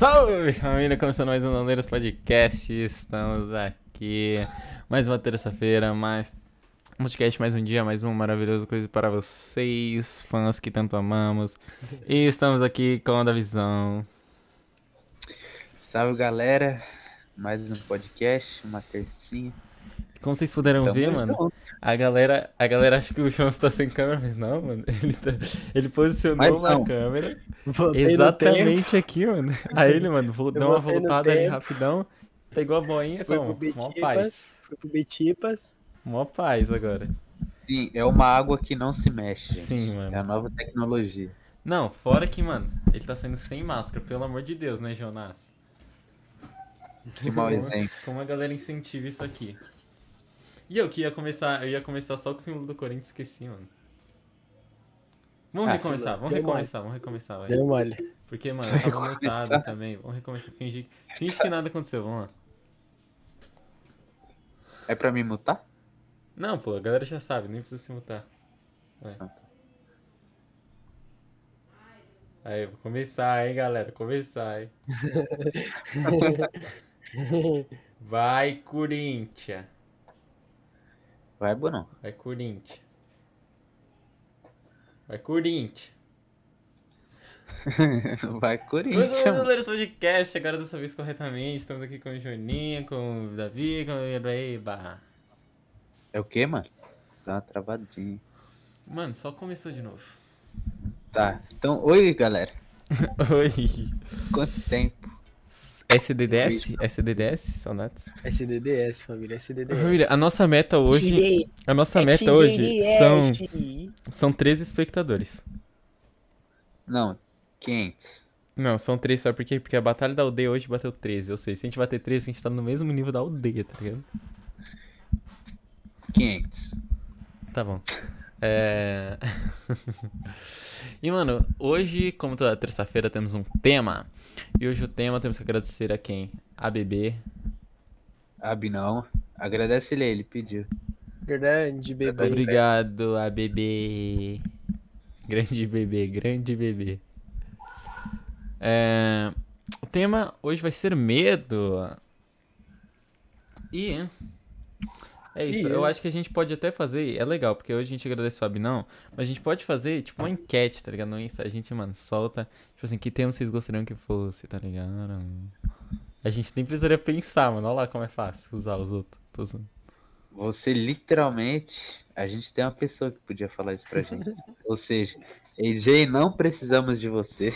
Salve família, começando mais um Landeiros Podcast. Estamos aqui mais uma terça-feira, mais um podcast, mais um dia, mais uma maravilhosa coisa para vocês, fãs que tanto amamos. E estamos aqui com a da Visão. Salve galera, mais um podcast, uma tercinha. Como vocês puderam Tamo ver, mano, a galera, a galera acha que o João está sem câmera, mas não, mano. Ele, tá- ele posicionou uma câmera Voltei exatamente aqui, mano. Aí ele, mano, vou Eu dar uma voltada ali rapidão, pegou a boinha, Fui como? Mó paz. fui pro Bitipas. Mó paz agora. Sim, é uma água que não se mexe. Sim, É a mano. nova tecnologia. Não, fora que, mano, ele tá saindo sem máscara, pelo amor de Deus, né, Jonas? Que mau exemplo. Como a galera incentiva isso aqui. E eu que ia começar, eu ia começar só com o símbolo do Corinthians, esqueci, mano. Vamos Ah, recomeçar, vamos recomeçar, vamos recomeçar, vai. Deu mole. Porque, mano, eu tava multado também. Vamos recomeçar, fingir, finge que nada aconteceu, vamos lá. É pra me mutar? Não, pô, a galera já sabe, nem precisa se mutar. Vai. Ah, tá. Aí, vou começar, hein, galera, começar, hein. Vai, Corinthians. Vai, Bonão. Vai, Corinthians. Vai, Corinthians. Vai, Corinthians. vamos ler esse podcast, agora dessa vez corretamente. Estamos aqui com o Joninha, com o Davi, com o Eba. É o que, mano? Dá uma travadinha. Mano, só começou de novo. Tá, então, oi, galera. Oi. Quanto tempo? SDDS? SDDS? Saudades. SDDS, família, SDDS. Família, a nossa meta hoje. A nossa meta hoje são, são 13 espectadores. Não, 500. Não, são 3, sabe por quê? Porque a Batalha da Aldeia hoje bateu 13. Ou seja, se a gente bater 13, a gente tá no mesmo nível da aldeia, tá ligado? 500. Tá bom. É... e, mano, hoje, como toda terça-feira, temos um tema. E hoje o tema temos que agradecer a quem? A bebê. Abi não. Agradece ele aí, ele pediu. Grande bebê. Obrigado, a bebê. Grande bebê, grande bebê. É, O tema hoje vai ser medo. E é isso. Eu é. acho que a gente pode até fazer. É legal, porque hoje a gente agradece o Abinão. Mas a gente pode fazer, tipo, uma enquete, tá ligado? No Insta. A gente, mano, solta. Tipo assim, que tema vocês gostariam que fosse, tá ligado? A gente nem precisaria pensar, mano. Olha lá como é fácil usar os outros. Você literalmente. A gente tem uma pessoa que podia falar isso pra gente. Ou seja, AJ, não precisamos de você.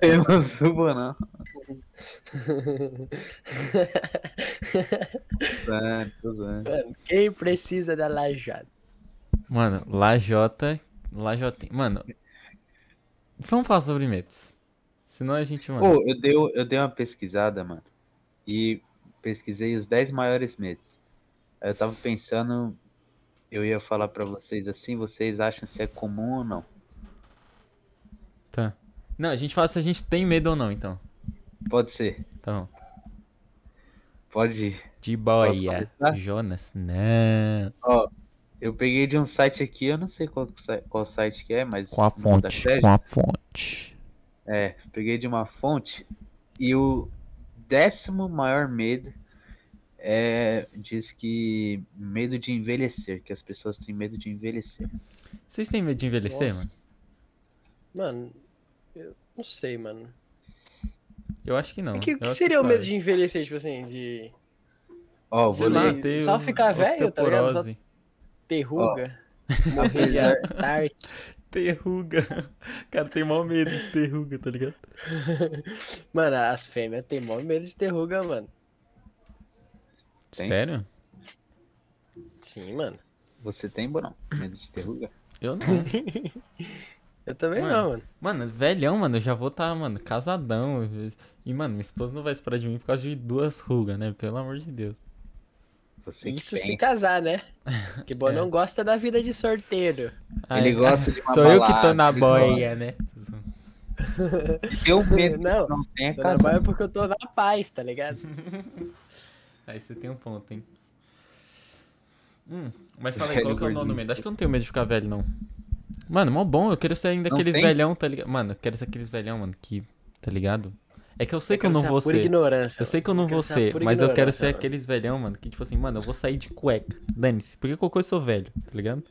Temos o Bonão. Mano, quem precisa da lajada? Mano, Lajota. Lajota. Mano. Vamos falar sobre medos. Senão a gente, mano. Pô, eu dei, eu dei uma pesquisada, mano. E pesquisei os 10 maiores medos. Aí eu tava pensando, eu ia falar pra vocês assim, vocês acham se é comum ou não? Tá. Não, a gente fala se a gente tem medo ou não, então. Pode ser, bom. pode ir. De boia. Jonas, não. Ó, eu peguei de um site aqui, eu não sei qual, qual site que é, mas. Com a fonte. Com a fonte. É, peguei de uma fonte e o décimo maior medo é. Diz que medo de envelhecer, que as pessoas têm medo de envelhecer. Vocês têm medo de envelhecer, Nossa. Mano, eu não sei, mano. mano? Eu acho que não. O que, que seria o medo de envelhecer, tipo assim, de Ó, Sei vou lá, ter Só ficar velho, tá ligado? Só- terruga? Morrer de atarque. Terruga. Cara, tem maior medo de terruga, tá ligado? Mano, as fêmeas têm maior medo de terruga, mano. Tem? Sério? Sim, mano. Você tem, Bonão? Medo de terruga? Eu não. Eu também Mano. não, mano. Mano, velhão, mano, eu já vou tá, mano, casadão. E, mano, minha esposa não vai esperar de mim por causa de duas rugas, né? Pelo amor de Deus. Você Isso se casar, né? Que bom É. não gosta da vida de sorteiro. Ele Ai, gosta de uma Sou eu que tô balada, na ele boia, né? Eu medo Não, não tenha Tô na baia porque eu tô na paz, tá ligado? Aí você tem um ponto, hein? Hum, mas fala aí, qual que é o nome do medo? Acho que eu não tenho medo de ficar velho, não. Mano, mó bom, eu quero ser ainda Não aqueles tem? velhão, tá ligado? Mano, eu quero ser aqueles velhão, mano, que, tá ligado? É que eu sei Eu que eu não ser a vou ser. ignorância. Eu sei que eu não quero vou ser a mas eu quero ser mano. aqueles velhão, mano, que tipo assim, mano, eu vou sair de cueca. Dane-se. Porque qualquer coisa eu sou velho, tá ligado?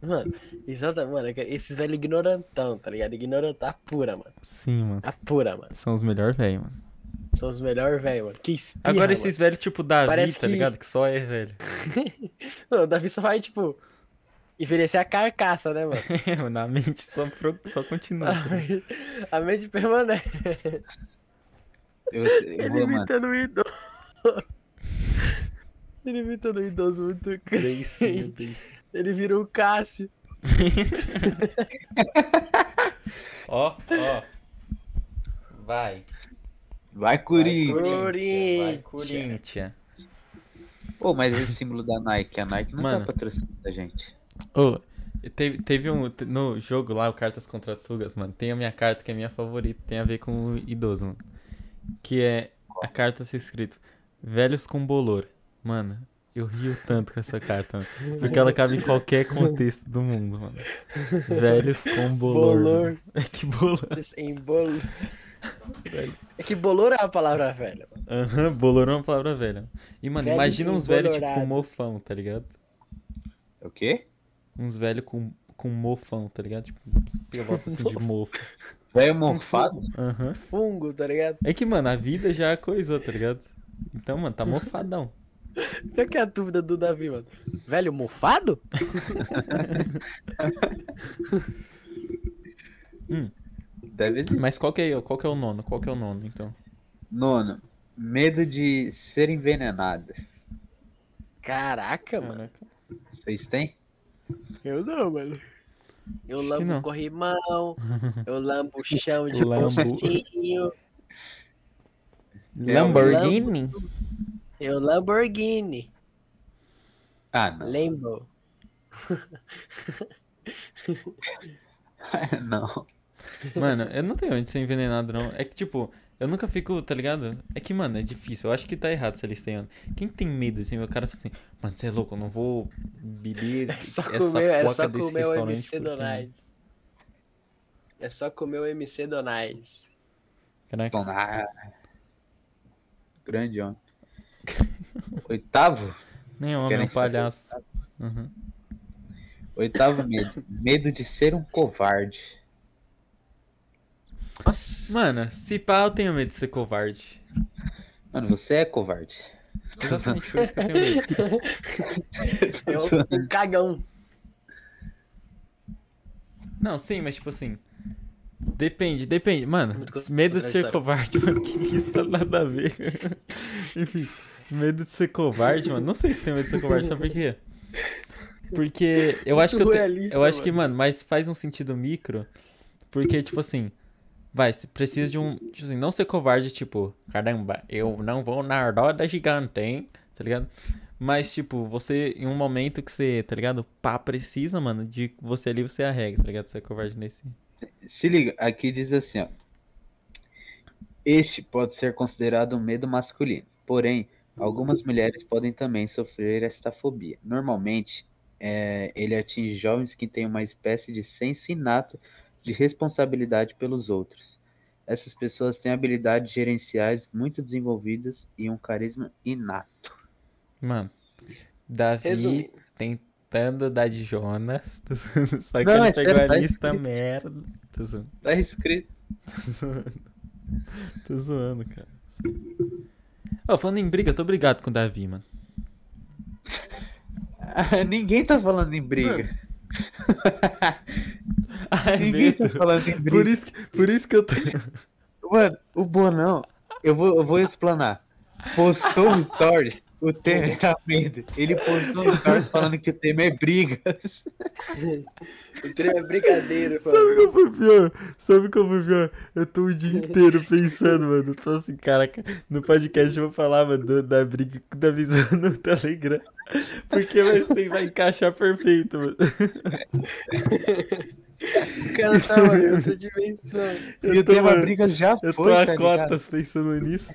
Mano, exatamente, mano. eu quero- Esses velhos ignorantão, tá ligado? Ignorantá pura, mano. Sim, mano. A pura, mano. São os melhores velhos, mano. São os melhores velhos, mano. Que espirra, Agora esses velhos tipo Davi, Parece tá que- ligado? Que só é velho. Não, o Davi só vai, tipo, envelhecer a carcaça, né, mano? É, mano, a mente só, pro- só continua. tá A mente- A mente permanece. Eu, eu Ele vou, imitando o idoso. Ele imitando o idoso muito crente. Ele virou o Cássio. Ó, ó. Vai. Vai, Corinthians. Corinthians. Vai, Corinthians. Pô, mas esse símbolo da Nike, a Nike não Mano. tá patrocinando a gente. Ô, teve, teve um. No jogo lá, o Cartas contra Tugas, mano, tem a minha carta que é a minha favorita, tem a ver com o idoso, mano. Que é a carta ser escrito Velhos com Bolor. Mano, eu rio tanto com essa carta, mano. Porque ela cabe em qualquer contexto do mundo, mano. Velhos com bolor. Bolor. É que bolor. Em bolo. É que bolor é a palavra velha. mano. Aham, bolor é uma palavra velha. E, mano, Velhos imagina uns velhos tipo mofão, tá ligado? É o quê? Uns velhos com, com mofão, tá ligado? Tipo, pelota assim de mofo. Velho mofado? Aham. Fungo, tá ligado? É que, mano, a vida já coisou, tá ligado? Então, mano, tá mofadão. Qual que é a dúvida do Davi, mano? Velho mofado? Deve ser. Mas qual que é, qual que é o nono? Qual que é o nono, então? Nono, medo de ser envenenado. Caraca, mano. Caraca. Vocês têm? Eu não, mano. Eu Acho lambo corrimão, eu lambo o chão de Lambo. postinho, Lamborghini? eu Lamborghini, Ah, não. Lambo. não. Mano, eu não tenho onde ser envenenado, não. É que, tipo, eu nunca fico, tá ligado? É que, mano, é difícil. Eu acho que tá errado se eles têm. mano. Quem tem medo, assim, o cara fala assim, mano, você é louco, eu não vou beber É só essa comer, é só desse comer o. MC porque- Donais. É só comer o MC Donais. Caraca, ah, grande homem. Oitavo? nem homem, um palhaço. Uhum. Oitavo medo. Medo de ser um covarde. Nossa. Mano, se pá, eu tenho medo de ser covarde. Mano, você é covarde. Exatamente por isso que eu tenho medo. é um, um cagão. Não, sim, mas tipo assim. Depende, depende. Mano, medo de ser covarde, mano, que isso tá nada a ver. Enfim, medo de ser covarde, mano. Não sei se tem medo de ser covarde, sabe por quê? Porque eu acho que eu, te- realista, eu acho que, mano, mas faz um sentido micro. Porque, tipo assim, vai, você precisa de um. Tipo assim, não ser covarde, tipo, caramba, eu não vou na roda gigante, hein? Tá ligado? Mas, tipo, você, em um momento que você, tá ligado? Pá, precisa, mano, de você ali, você arrega, tá ligado? Você é covarde nesse. Se liga, aqui diz assim, ó. Este pode ser considerado um medo masculino. Porém, algumas mulheres podem também sofrer esta fobia. Normalmente, é, ele atinge jovens que têm uma espécie de senso inato de responsabilidade pelos outros. Essas pessoas têm habilidades gerenciais muito desenvolvidas e um carisma inato. Mano, Davi Resumindo. tentando dar de Jonas. Só que Não, ele é pegou sério, a tá lista escrito. merda. Tô zoando, Tá escrito. tô zoando. Tô zoando, cara. Ó, falando em briga, eu tô brigado com o Davi, mano. Ninguém tá falando em briga. Ai, Ninguém tá falando em briga. Por isso, que- por isso que eu tô. Mano, o Bonão, eu vou, eu vou explanar. Postou um story, o tema era medo. Ele postou um story falando que o tema é brigas. O trem é brincadeira, Sabe o mano. que foi pior? Sabe o que foi pior? Eu tô o dia inteiro pensando, mano. Só assim, caraca, no podcast eu vou falar, mano, da briga com o Davi no Telegram. Porque vai, ser, vai encaixar perfeito, mano. O cara tava em outra dimensão. E o Eu tô, tema mano, brigas já eu tô foi, a tá ligado? cotas pensando nisso.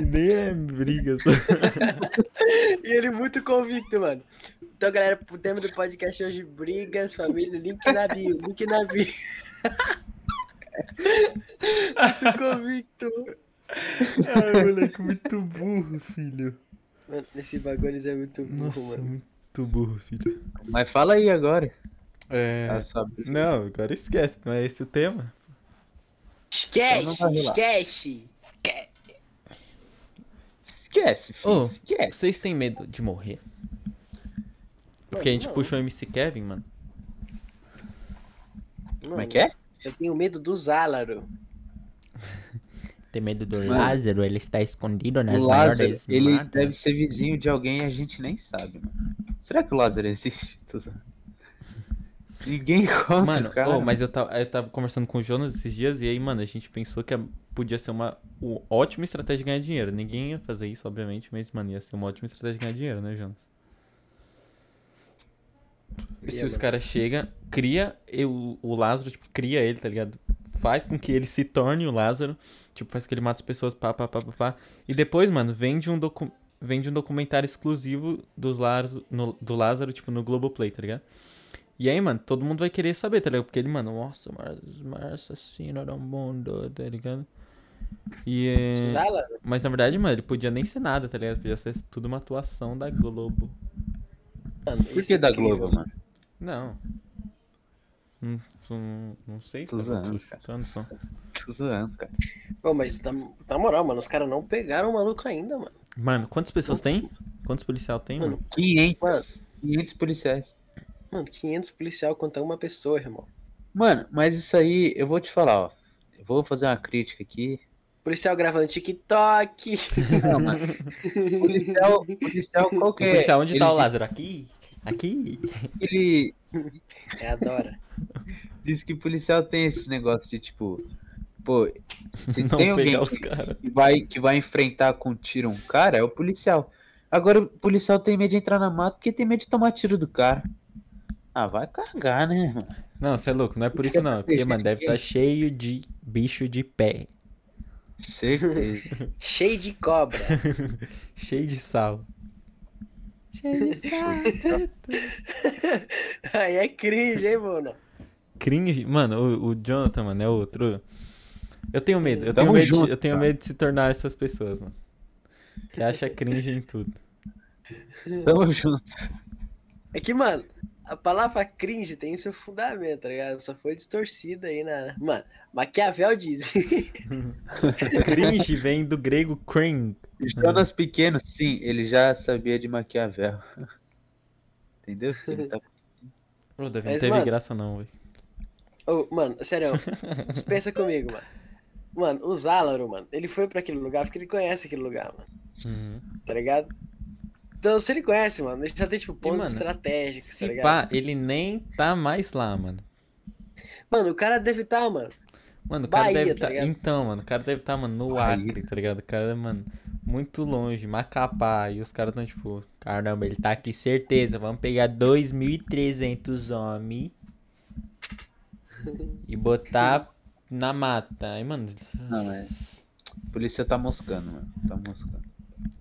E nem é briga, só. E ele muito convicto, mano. Então, galera, o tema do podcast hoje, brigas, família, link na bio, link na bio. Convicto. Ai, moleque, muito burro, filho. Mano, esse bagulho é muito burro, Nossa, mano. muito burro, filho. Mas fala aí agora. É. Não, agora esquece, não é esse o tema. Então Esquece, rolar. esquece. Esquece, filho. Ô, Esquece. Vocês têm medo de morrer? Porque a gente não. puxou o MC Kevin, mano. Como é que é? Eu tenho medo do Zálaro. Tem medo do Mano. Lázaro? Ele está escondido nas o Lázaro, maiores ele matas. deve ser vizinho de alguém e a gente nem sabe, mano. Será que o Lázaro existe? Ninguém conta, Mano, cara. ô, mas eu tava, eu tava conversando com o Jonas esses dias e aí, mano, a gente pensou que podia ser uma o- ótima estratégia de ganhar dinheiro. Ninguém ia fazer isso, obviamente, mas, mano, ia ser uma ótima estratégia de ganhar dinheiro, né, Jonas? E se os caras chegam, cria eu, o Lázaro, tipo, cria ele, tá ligado? Faz com que ele se torne o Lázaro, tipo, faz com que ele mate as pessoas, pá, pá, pá, pá, pá. E depois, mano, vende um, docu vende um documentário exclusivo dos Lázaro, no- do Lázaro, tipo, no Globoplay, tá ligado? E aí, mano, todo mundo vai querer saber, tá ligado? Porque ele, mano, nossa, o maior, maior assassino do mundo, tá ligado? E, é... Mas na verdade, mano, ele podia nem ser nada, tá ligado? Podia ser tudo uma atuação da Globo. Mano, Por que é da. Globo, mano? Não. Não, não, não sei, Tô cara, zoando, tô cara. chutando só. Tô zoando, cara. Pô, mas na, na moral, mano, os caras não pegaram o maluco ainda, mano. Mano, quantas pessoas tem? Quantos policial tem, mano? Mano, 500. Mano. 500 policiais. Mano 500 policial contra uma pessoa, irmão. Mano, mas isso aí, eu vou te falar, ó. Eu vou fazer uma crítica aqui. Policial gravando TikTok. Não, mano. Policial, policial qual que é? policial, onde Ele tá o Lázaro? Aqui? Aqui? Ele É, adora. diz que policial tem esse negócio de tipo, pô, se Não tem alguém que vai, que vai enfrentar com tiro um cara, é o policial. Agora o policial tem medo de entrar na mata porque tem medo de tomar tiro do cara. Ah, vai cagar, né, mano? Não, você é louco, não é por isso não. é Porque, mano, deve estar cheio de bicho de pé. Certeza. Cheio de cobra. cheio de sal. Cheio de sal. Aí é cringe, hein, mano? Cringe. Mano, o, o Jonathan, mano, é outro. Eu tenho medo. Eu Tamo tenho medo, de, junto, eu tenho medo de se tornar essas pessoas, mano. Que acha cringe em tudo. Tamo junto. É que, mano, a palavra cringe tem seu fundamento, tá ligado? Só foi distorcida aí na. Mano, Maquiavel diz. Cringe vem do grego cring. Jonas Pequeno, sim, ele já sabia de Maquiavel. Entendeu? Ele tá- Ô, Davi, não Mas, teve mano- graça não, velho. Ô, mano, sério, pensa comigo, mano. Mano, o Zálaro, mano, ele foi pra aquele lugar porque ele conhece aquele lugar, mano. Uhum. Tá ligado? Então, se ele conhece, mano, ele já tem, tipo, pontos mano, estratégicos, tá Se ligado? pá, ele nem tá mais lá, mano. Mano, o cara deve estar, mano. Mano, o cara Bahia, deve tá tá. ligado? Então, mano, o cara deve tá, mano, no Bahia. Acre, tá ligado? O cara, mano, muito longe, Macapá. E os caras tão tipo, caramba, ele tá aqui, certeza. Vamos pegar 2.300 homens e botar na mata. Aí, mano. Não, é. A polícia tá moscando, mano. Tá moscando.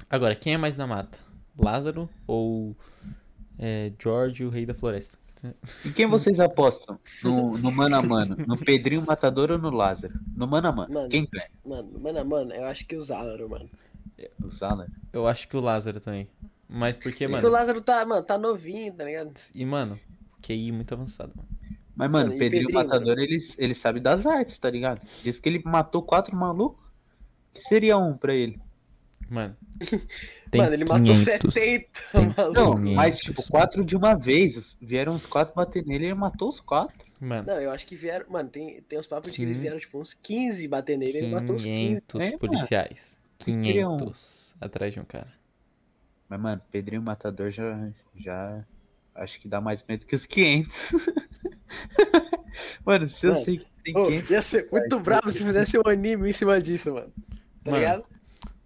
Agora, quem é mais na mata? Lázaro ou é, George, o rei da floresta? E quem vocês apostam? No, no mano a mano? No Pedrinho Matador ou no Lázaro? No mano a mano. Mano. Quem é? Mano, mano, mano, eu acho que o Zálaro, mano. O Zala? Eu acho que o Lázaro também. Mas porque, Porque o mano. Lázaro tá, mano, tá novinho, tá ligado? E, mano, QI muito avançado, mano. Mas, mano, Mano, Pedrinho, Pedrinho, Matador, ele, ele sabe das artes, tá ligado? Diz que ele matou quatro malucos. que seria um pra ele? Mano. mano, ele matou 70, Tem- maluco. Não, 500. mas tipo, quatro de uma vez. Vieram os quatro bater nele e ele matou os quatro. Mano, Não, eu acho que vieram. Mano, tem, tem uns papos de que eles Sim. vieram, tipo, uns 15 bater nele, ele matou uns 15. 500 É, mano. policiais. um? 500 atrás de um cara. Mas, mano, Pedrinho Matador já, já acho que dá mais medo que os 500. mano, se eu Mano, sei que tem Ô, 500. ia ser muito bravo se fizesse um anime em cima disso, mano. Tá Mano, ligado?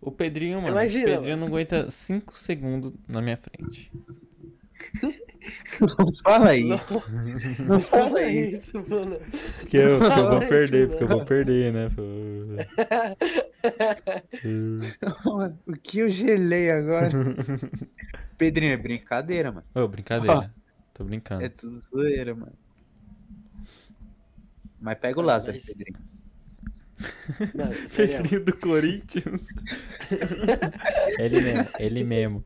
O Pedrinho, mano, Imagina, o Pedrinho não aguenta 5 segundos na minha frente. Fala aí. Não, Não fala isso, mano. Porque eu, porque eu vou isso, perder, não. porque eu vou perder, né? Mano, o que eu gelei agora? Pedrinho, é brincadeira, mano. Ô, brincadeira. Tô brincando. É tudo zoeira, mano. Mas pega o Lázaro, Pedrinho. Sério. Pedrinho do Corinthians. ele mesmo, ele mesmo.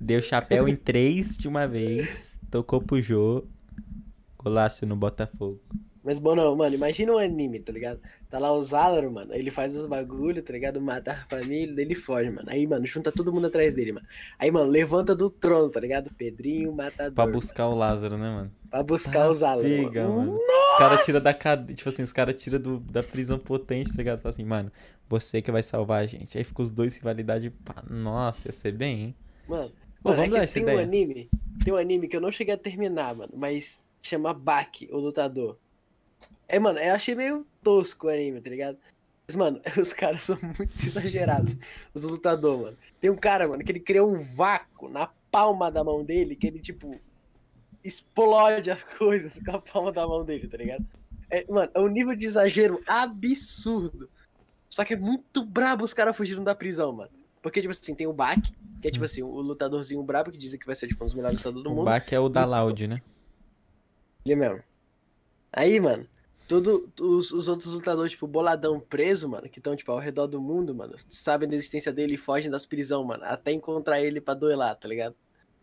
Deu chapéu em três de uma vez, tocou pro Jô, golaço no Botafogo. Mas, bom, não, mano, imagina um anime, tá ligado? Tá lá o Zalaro, mano, ele faz os bagulho, tá ligado? Mata a família, daí ele foge, mano. Aí, mano, junta todo mundo atrás dele, mano. Aí, mano, levanta do trono, tá ligado? Pedrinho, matador. Pra mano. buscar o Lázaro, né, mano? Pra buscar o Zalaro. Pega, mano. mano. Os caras tiram da cadeia, tipo assim, os caras tiram da prisão potente, tá ligado? Fala assim, mano, você que vai salvar a gente. Aí fica os dois rivalidade, pá, nossa, ia ser bem, hein? Mano, Pô, mano, vamos é dar essa tem ideia. um anime, tem um anime que eu não cheguei a terminar, mano, mas chama Baki, o lutador. É, mano, eu achei meio tosco o anime, tá ligado? Mas, mano, os caras são muito exagerados, os lutadores, mano. Tem um cara, mano, que ele criou um vácuo na palma da mão dele, que ele, tipo, explode as coisas com a palma da mão dele, tá ligado? É, mano, é um nível de exagero absurdo. Só que é muito brabo os caras fugindo da prisão, mano. Porque, tipo assim, tem o Baki, que é tipo assim, o lutadorzinho brabo, que dizem que vai ser tipo um dos melhores lutadores do O mundo. Bak é o da Loud, né? Ele mesmo. Aí, mano, todo, os, os outros lutadores, tipo, boladão preso, mano, que estão, tipo, ao redor do mundo, mano, sabem da existência dele e fogem das prisão, mano, até encontrar ele pra duelar, tá ligado?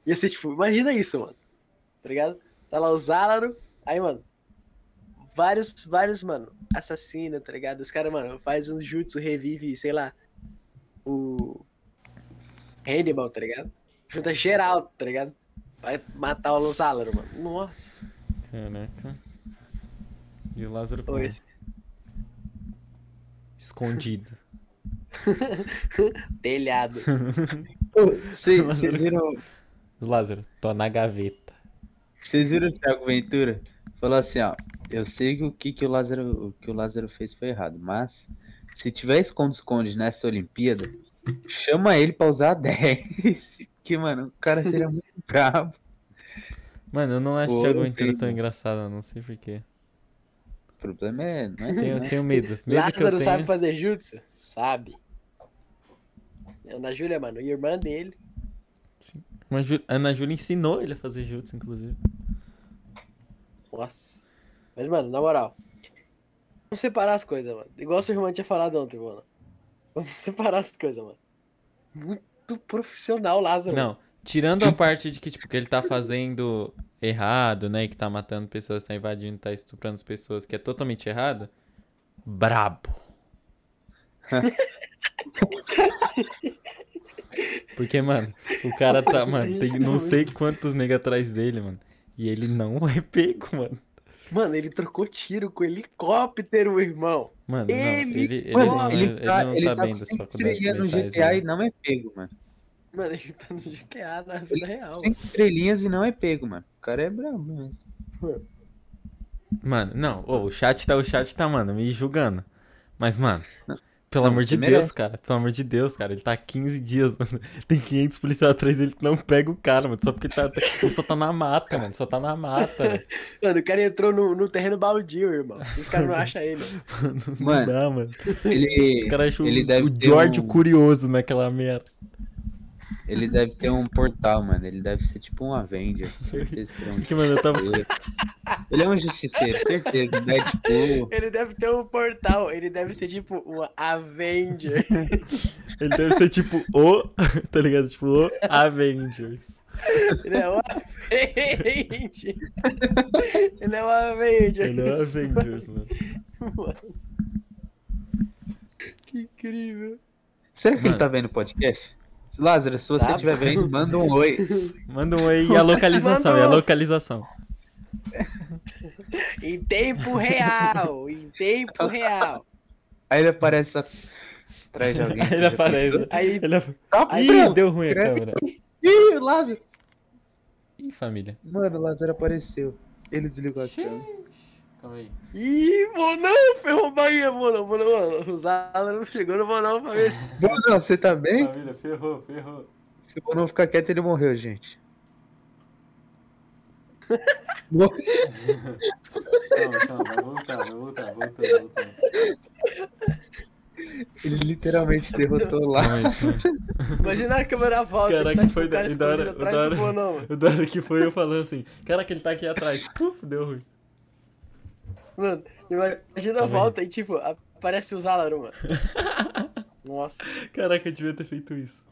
Ia ser, tipo, imagina isso, mano. Tá ligado? Tá lá o Zálaro, aí, mano, vários, vários, mano, assassinos, tá ligado? Os caras, mano, faz um jutsu, revive, sei lá, o Hannibal, tá ligado? Junta geral, tá ligado? Vai matar o Zálaro, mano. Nossa. Caraca. E o Lázaro esse- escondido. Telhado. Vocês Lázaro- viram, Lázaro, tô na gaveta. vocês viram o Thiago Ventura? Falou assim, ó. Eu sei que o que, que o Lázaro, o que o Lázaro fez foi errado, mas se tiver esconde-esconde nessa Olimpíada, chama ele pra usar 10. Porque, mano, o cara seria muito bravo. Mano, eu não acho o Pô, Thiago Ventura tão mano. engraçado, eu não sei porquê. Problema é. Não é Tenho, né? tenho medo. Medo que eu Lázaro tenho. sabe fazer jutsu? Sabe. Ana Júlia, mano, irmã dele. Uma Ju- Ana Júlia ensinou ele a fazer jutsu, inclusive. Nossa. Mas, mano, na moral. Vamos separar as coisas, mano. Igual seu irmão tinha falado ontem, mano. Vamos separar as coisas, mano. Muito profissional, Lázaro. Não, tirando a parte de que, tipo, que ele tá fazendo errado, né? Que tá matando pessoas, tá invadindo, tá estuprando as pessoas, que é totalmente errado. Brabo. Porque, mano, o cara tá, mano, tem não sei quantos nega atrás dele, mano. E ele não é pego, mano. Mano, ele trocou tiro com helicóptero, irmão. Mano, não, Ele- ele, ele, Mano, não, é- ele ele tá, não ele tá tá bem das faculdades estrelinhas no mentais, GTA não. e não é pego, mano. Mano, ele tá no GTA na vida real. Cinco estrelinhas e não é pego, mano. O cara é brabo, mesmo. Mano, não, ô, o chat tá, o chat tá, mano, me julgando. Mas, mano, pelo Não, amor de Deus, merece. cara, pelo amor de Deus, cara, ele tá há 15 dias, mano. Tem 500 policiais atrás dele que não pega o cara, mano, só porque ele, tá, ele só tá na mata, mano, só tá na mata, velho. Mano, o cara entrou no, no terreno baldio, irmão. Os caras não acham ele. Não Mano, dá, mano. Ele, Os caras acham ele o, deve o George um- curioso naquela merda. Ele deve ter um portal, mano. Ele deve ser tipo um Avenger. Certeza que ele é um Porque, mano, eu tava. Ele é um justiceiro, certeza. Deadpool. Ele deve ter um portal, ele deve ser tipo um Avenger. Ele deve ser tipo o. Tá ligado? Tipo o Avengers. Ele é um Avenger. Ele é um Avenger. Ele é o Avengers, mano. Mano. Que incrível. Será que Mano. ele tá vendo o podcast? Lázaro, se você Tá, estiver vendo, manda um oi. Manda um aí e a localização, Manda e a localização. Em tempo real. Em tempo real. Aí ele aparece atrás de alguém. Aí ele aparece. Aí, Ele Tá, Ih, pronto. deu ruim a câmera. Ih, o Lázaro. Ih, família. Mano, o Lázaro apareceu. Ele desligou a câmera. Calma aí. Ih, Monão, ferrou Bahia, Monão, Monão, mano. O Zala chegou no Monão pra ver. Você tá bem? Família, ferrou, ferrou. Se o não ficar quieto, ele morreu, gente. Calma, calma, vai voltar, vai voltar, voltando, voltando. Ele literalmente derrotou lá. Imagina a câmera volta. Caraca, tá, tipo, foi o cara da- da hora- da hora- da hora que foi eu falando assim, caraca, ele tá aqui atrás. Puf, deu ruim. Mano, imagina a aí. volta e, tipo, parece o Zálaro, mano. Nossa. Caraca, eu devia ter feito isso.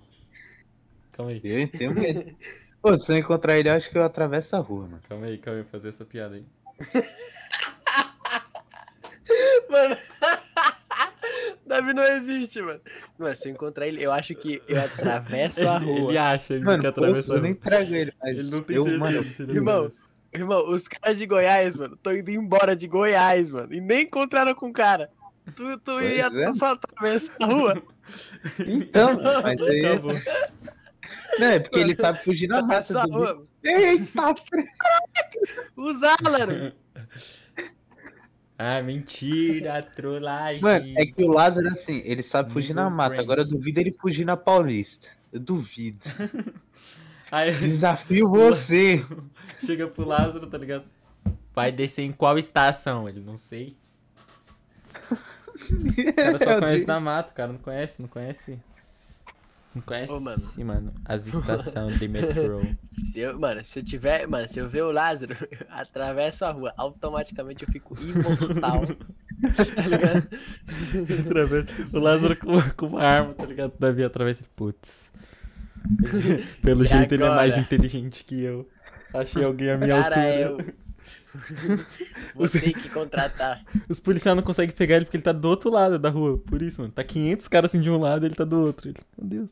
Calma aí, Eu tenho medo. Pô, se eu encontrar ele, eu acho que eu atravesso a rua, mano. calma aí, calma aí, fazer essa piada aí. Mano. Davi não existe, mano. Mano, se eu encontrar ele, eu acho que eu atravesso a rua. Ele acha, ele Mano, quer pô, atravessar a eu nem rua. trago ele, mas Ele não tem eu, certeza mano, Irmão, atravessa. Irmão, os caras de Goiás, mano, tô indo embora de Goiás, mano. E nem encontraram com o cara. Tu, tu Pois ia é. só atravessar a rua. Então, mas aí... Acabou. Não, é porque ele sabe fugir na massa do. Eita, O Zálaro. Ah, mentira, trollagem. Mano, é que o Lázaro, assim, ele sabe fugir na Muito mata. brand. Agora eu duvido ele fugir na Paulista. Eu duvido. Aí Desafio você. chega pro Lázaro, tá ligado? Vai descer em qual estação? Ele não sei. O cara só conhece na mata, o cara não conhece, não conhece. Não conhece, Ô, mano. mano, as estações de metrô. Se eu, mano, se eu tiver. Mano, se eu ver o Lázaro, eu atravesso a rua. Automaticamente eu fico imortal. tá ligado? O Lázaro com, com uma arma, tá ligado? Davi atravessa. Putz. Pelo E jeito ele é mais agora? inteligente que eu. Achei alguém à minha Cara, é altura. eu. Vou ter que contratar. Os policiais não conseguem pegar ele porque ele tá do outro lado da rua. Por isso, mano. Tá 500 caras assim de um lado e ele tá do outro. Ele, meu Deus.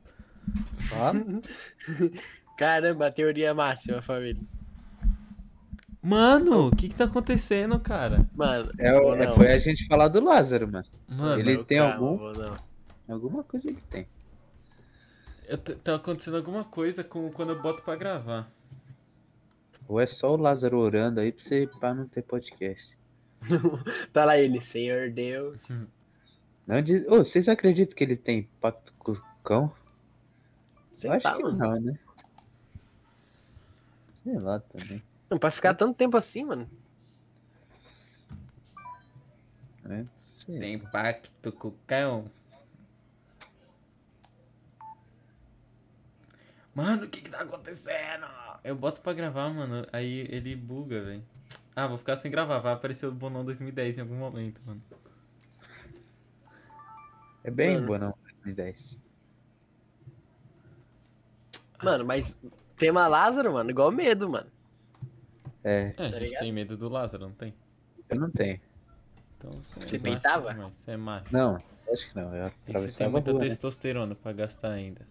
Caramba, a teoria máxima, família. Mano, o que que tá acontecendo, cara? Mano, É, o- é, foi a gente falar do Lázaro, mano. Mano, Ele tem calma, algum? Alguma coisa ele tem. Tá acontecendo alguma coisa com quando eu boto pra gravar. Ou é só o Lázaro orando aí pra, você, pra não ter podcast. Tá lá ele, Senhor Deus. Não diz... Ô, vocês acreditam que ele tem pacto com o cão? Você Eu acho tá, que mano. não, né? Sei lá também. Não, pra ficar tanto tempo assim, mano. Sei. Tem pacto com o cão. Mano, o que que tá acontecendo? Eu boto pra gravar, mano, aí ele buga, velho. Ah, vou ficar sem gravar, vai aparecer o Bonão 2010 em algum momento, mano. É bem Mano. bom, não. 2010. Mano, mas tema Lázaro, mano, igual medo, mano. É, É, a Tá gente ligado? tem medo do Lázaro, não tem? eu não tenho. Então você, Você é macho peitava? demais, Você é macho. Não, acho que não. Eu E você tem muita rua, né? testosterona pra gastar ainda.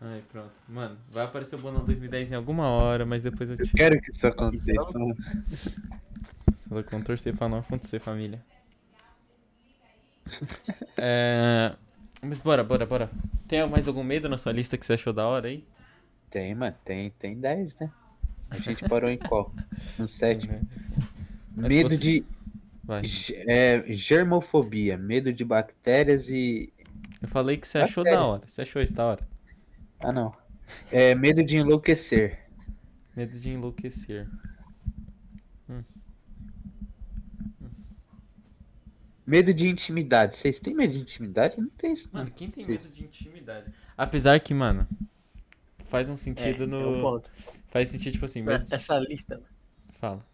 Ai, pronto. Mano, vai aparecer o Bonão 2010 em alguma hora, mas depois eu Eu te quero que isso aconteça. Então- Só com torcer pra não acontecer, família. É... Mas bora, bora, bora. Tem mais algum medo na sua lista que você achou da hora aí? Tem, mano. Tem, tem 10, né? A gente parou em qual? No sétimo. Mas Medo você- de Vai. é, germofobia. Medo de bactérias e. Eu falei que você Tá achou da hora. Você achou isso da hora? Ah, não. É, medo de enlouquecer. Medo de enlouquecer. Medo de intimidade. Vocês têm medo de intimidade? Não tem isso. Mano, quem tem medo de intimidade? Apesar que, mano, faz um sentido é um no. ponto. Faz sentido, tipo assim, medo de... Essa lista, Fala.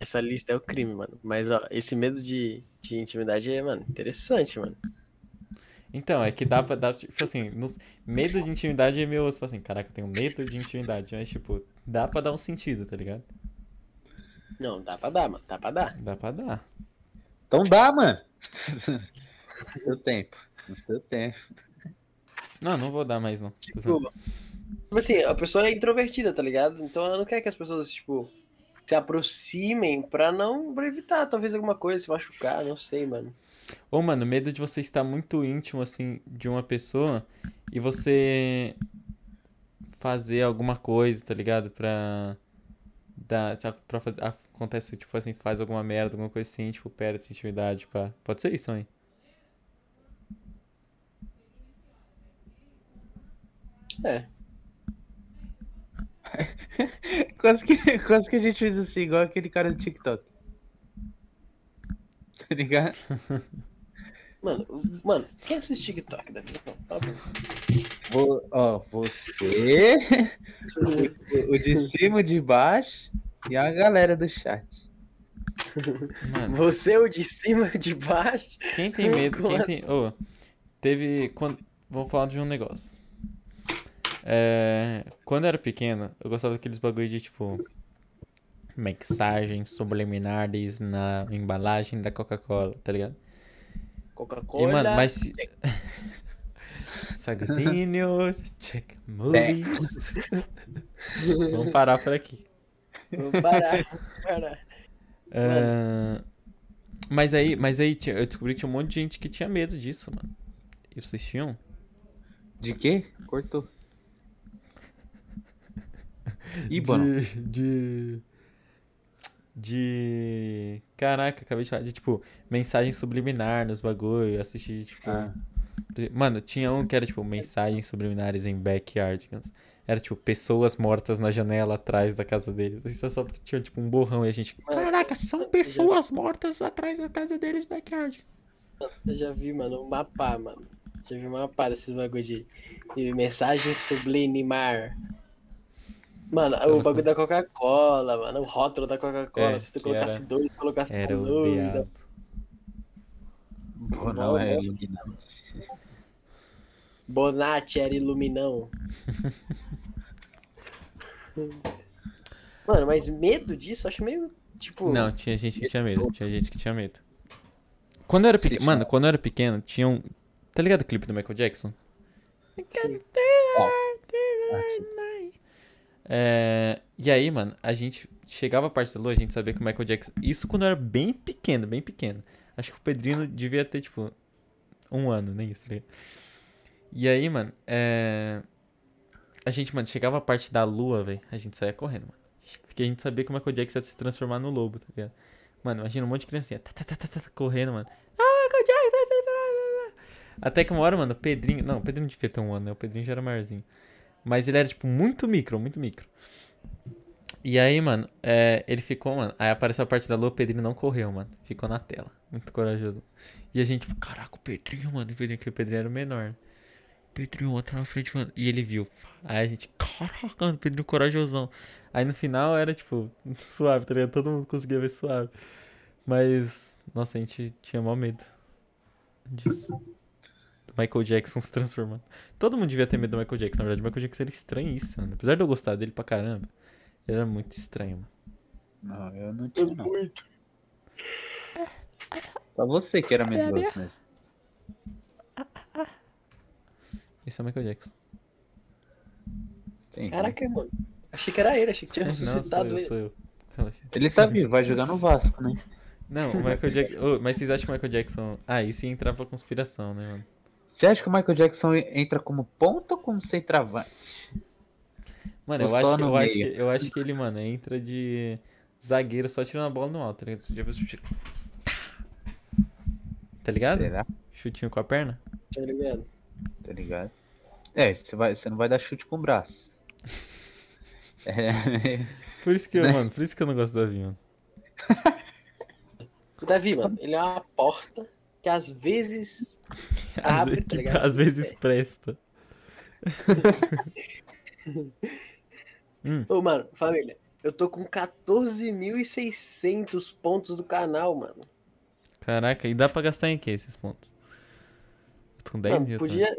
essa lista é o crime, mano. Mas, ó, esse medo de, de intimidade é, mano, interessante, mano. Então, é que dá pra dar, tipo assim, no- medo de intimidade é meio, tipo assim, caraca, eu tenho medo de intimidade, mas, tipo, dá pra dar um sentido, tá ligado? Não, dá pra dar, mano, dá pra dar. Dá pra dar. Então dá, mano. No seu tempo. No seu tempo. Não, não vou dar mais, não. Tipo, tipo assim, a pessoa é introvertida, tá ligado? Então ela não quer que as pessoas, tipo, se aproximem pra não pra evitar talvez alguma coisa, se machucar, não sei, mano. Ou, mano, medo de você estar muito íntimo, assim, de uma pessoa e você fazer alguma coisa, tá ligado? Pra dar, pra fazer, acontece, tipo assim, faz alguma merda, alguma coisa assim, tipo, perde essa intimidade, pá. Pode ser isso também. É. Quase que, quase que a gente fez assim, igual aquele cara do TikTok. Tá ligado? Mano, mano, quem assiste TikTok da visão? Mim. Vou, ó, você, o, o de cima, o de baixo e a galera do chat. Mano, Você, o de cima, o de baixo. quem tem medo, quem tem. Ô, teve. Quando... Vou falar de um negócio. É, Quando eu era pequeno, eu gostava daqueles bagulho de tipo. Mensagens subliminares na embalagem da Coca-Cola, tá ligado? E, Coca-Cola. mano, mas. Sagadinhos, check movies. Vamos parar por aqui. Vamos parar, vamos parar. Ah, mas aí, mas aí eu descobri que tinha um monte de gente que tinha medo disso, mano. E vocês tinham? De quê? Cortou. Ih. De, de. De. Caraca, acabei de falar. De tipo, mensagem subliminar nos bagulho. Assistir, tipo. Ah. Mano, tinha um que era tipo, mensagens subliminares em backyardigans. Era tipo, pessoas mortas na janela atrás da casa deles. Isso é só porque tinha tipo um borrão e a gente. Mano, Caraca, são pessoas mortas atrás da casa deles, backyard. Eu já vi, mano, um mapa, mano. Já vi um mapa desses bagulho de, de mensagem sublimar. Mano, Você o bagulho da Coca-Cola, mano, o rótulo da Coca-Cola. É, Se tu colocasse era- dois, colocasse Era o dois. diabo. Pô, não é iluminado. Bonatti era iluminão. Mano, mas medo disso, acho meio, tipo... Não, tinha gente que tinha medo. Tinha gente que tinha medo. Quando eu era pequeno. Mano, quando eu era pequeno, tinha um. Tá ligado o clipe do Michael Jackson? Sim. É, e aí, mano, a gente chegava a parte da lua, a gente sabia que o Michael Jackson. Isso quando eu era bem pequeno, bem pequeno. Acho que o Pedrino devia ter, tipo, um ano, nem isso, tá ligado? E aí, mano, é. A gente, mano, chegava a parte da lua, velho, a gente saía correndo, mano. Porque a gente sabia que o Michael Jackson ia se transformar no lobo, tá ligado? Mano, imagina um monte de criancinha tá, tá, tá, tá, tá, tá, correndo, mano. Ah, Michael Jackson! tá, tá, tá, tá. Até que uma hora, mano, o Pedrinho. Não, o Pedrinho devia ter um ano, né? O Pedrinho já era maiorzinho. Mas ele era, tipo, muito micro, muito micro. E aí, mano, é, ele ficou, mano. Aí apareceu a parte da lua, o Pedrinho não correu, mano. Ficou na tela. Muito corajoso. E a gente, tipo, caraca, o Pedrinho, mano. O Pedrinho, que o Pedrinho era o menor. né? Pedrinho, tá na frente, mano. E ele viu. Aí a gente, caraca, mano, Pedrinho corajosão. Aí no final era, tipo, suave, tá ligado? Todo mundo conseguia ver suave. Mas, nossa, a gente tinha maior medo disso. Michael Jackson se transformando. Todo mundo devia ter medo do Michael Jackson, na verdade. O Michael Jackson era estranhíssimo, mano. Apesar de eu gostar dele pra caramba, ele era muito estranho, mano. Não, eu não tinha, não. Muito. Só você que era medroso mesmo. Esse é o Michael Jackson. Tem, Caraca, mano. Achei que era ele, achei que tinha É, Não, sou ressuscitado eu, ele. sou eu. Ele tá vivo, vai jogar no Vasco, né? Não, o Michael Jackson. mas vocês acham que o Michael Jackson. Ah, e se entrar pra conspiração, né, mano? Você acha que o Michael Jackson entra como ponta ou como centroavante? Mano, eu acho, que, eu, acho que, eu acho que ele, mano, entra de zagueiro só tirando a bola no alto, tá ligado? Você já viu esse chute? Tá ligado? Será? Chutinho com a perna? Tá ligado? Tá ligado? É, você, vai, você não vai dar chute com o braço. É, Por isso que eu, Né? mano, por isso que eu não gosto do Davi, mano. O Davi, mano, ele é uma porta que às vezes Abre, vezes, tá ligado? às vezes presta. Ô, mano, família, eu tô com 14.600 pontos do canal, mano. Caraca, e dá pra gastar em que esses pontos? Eu tô com 10 Mano, mil. podia.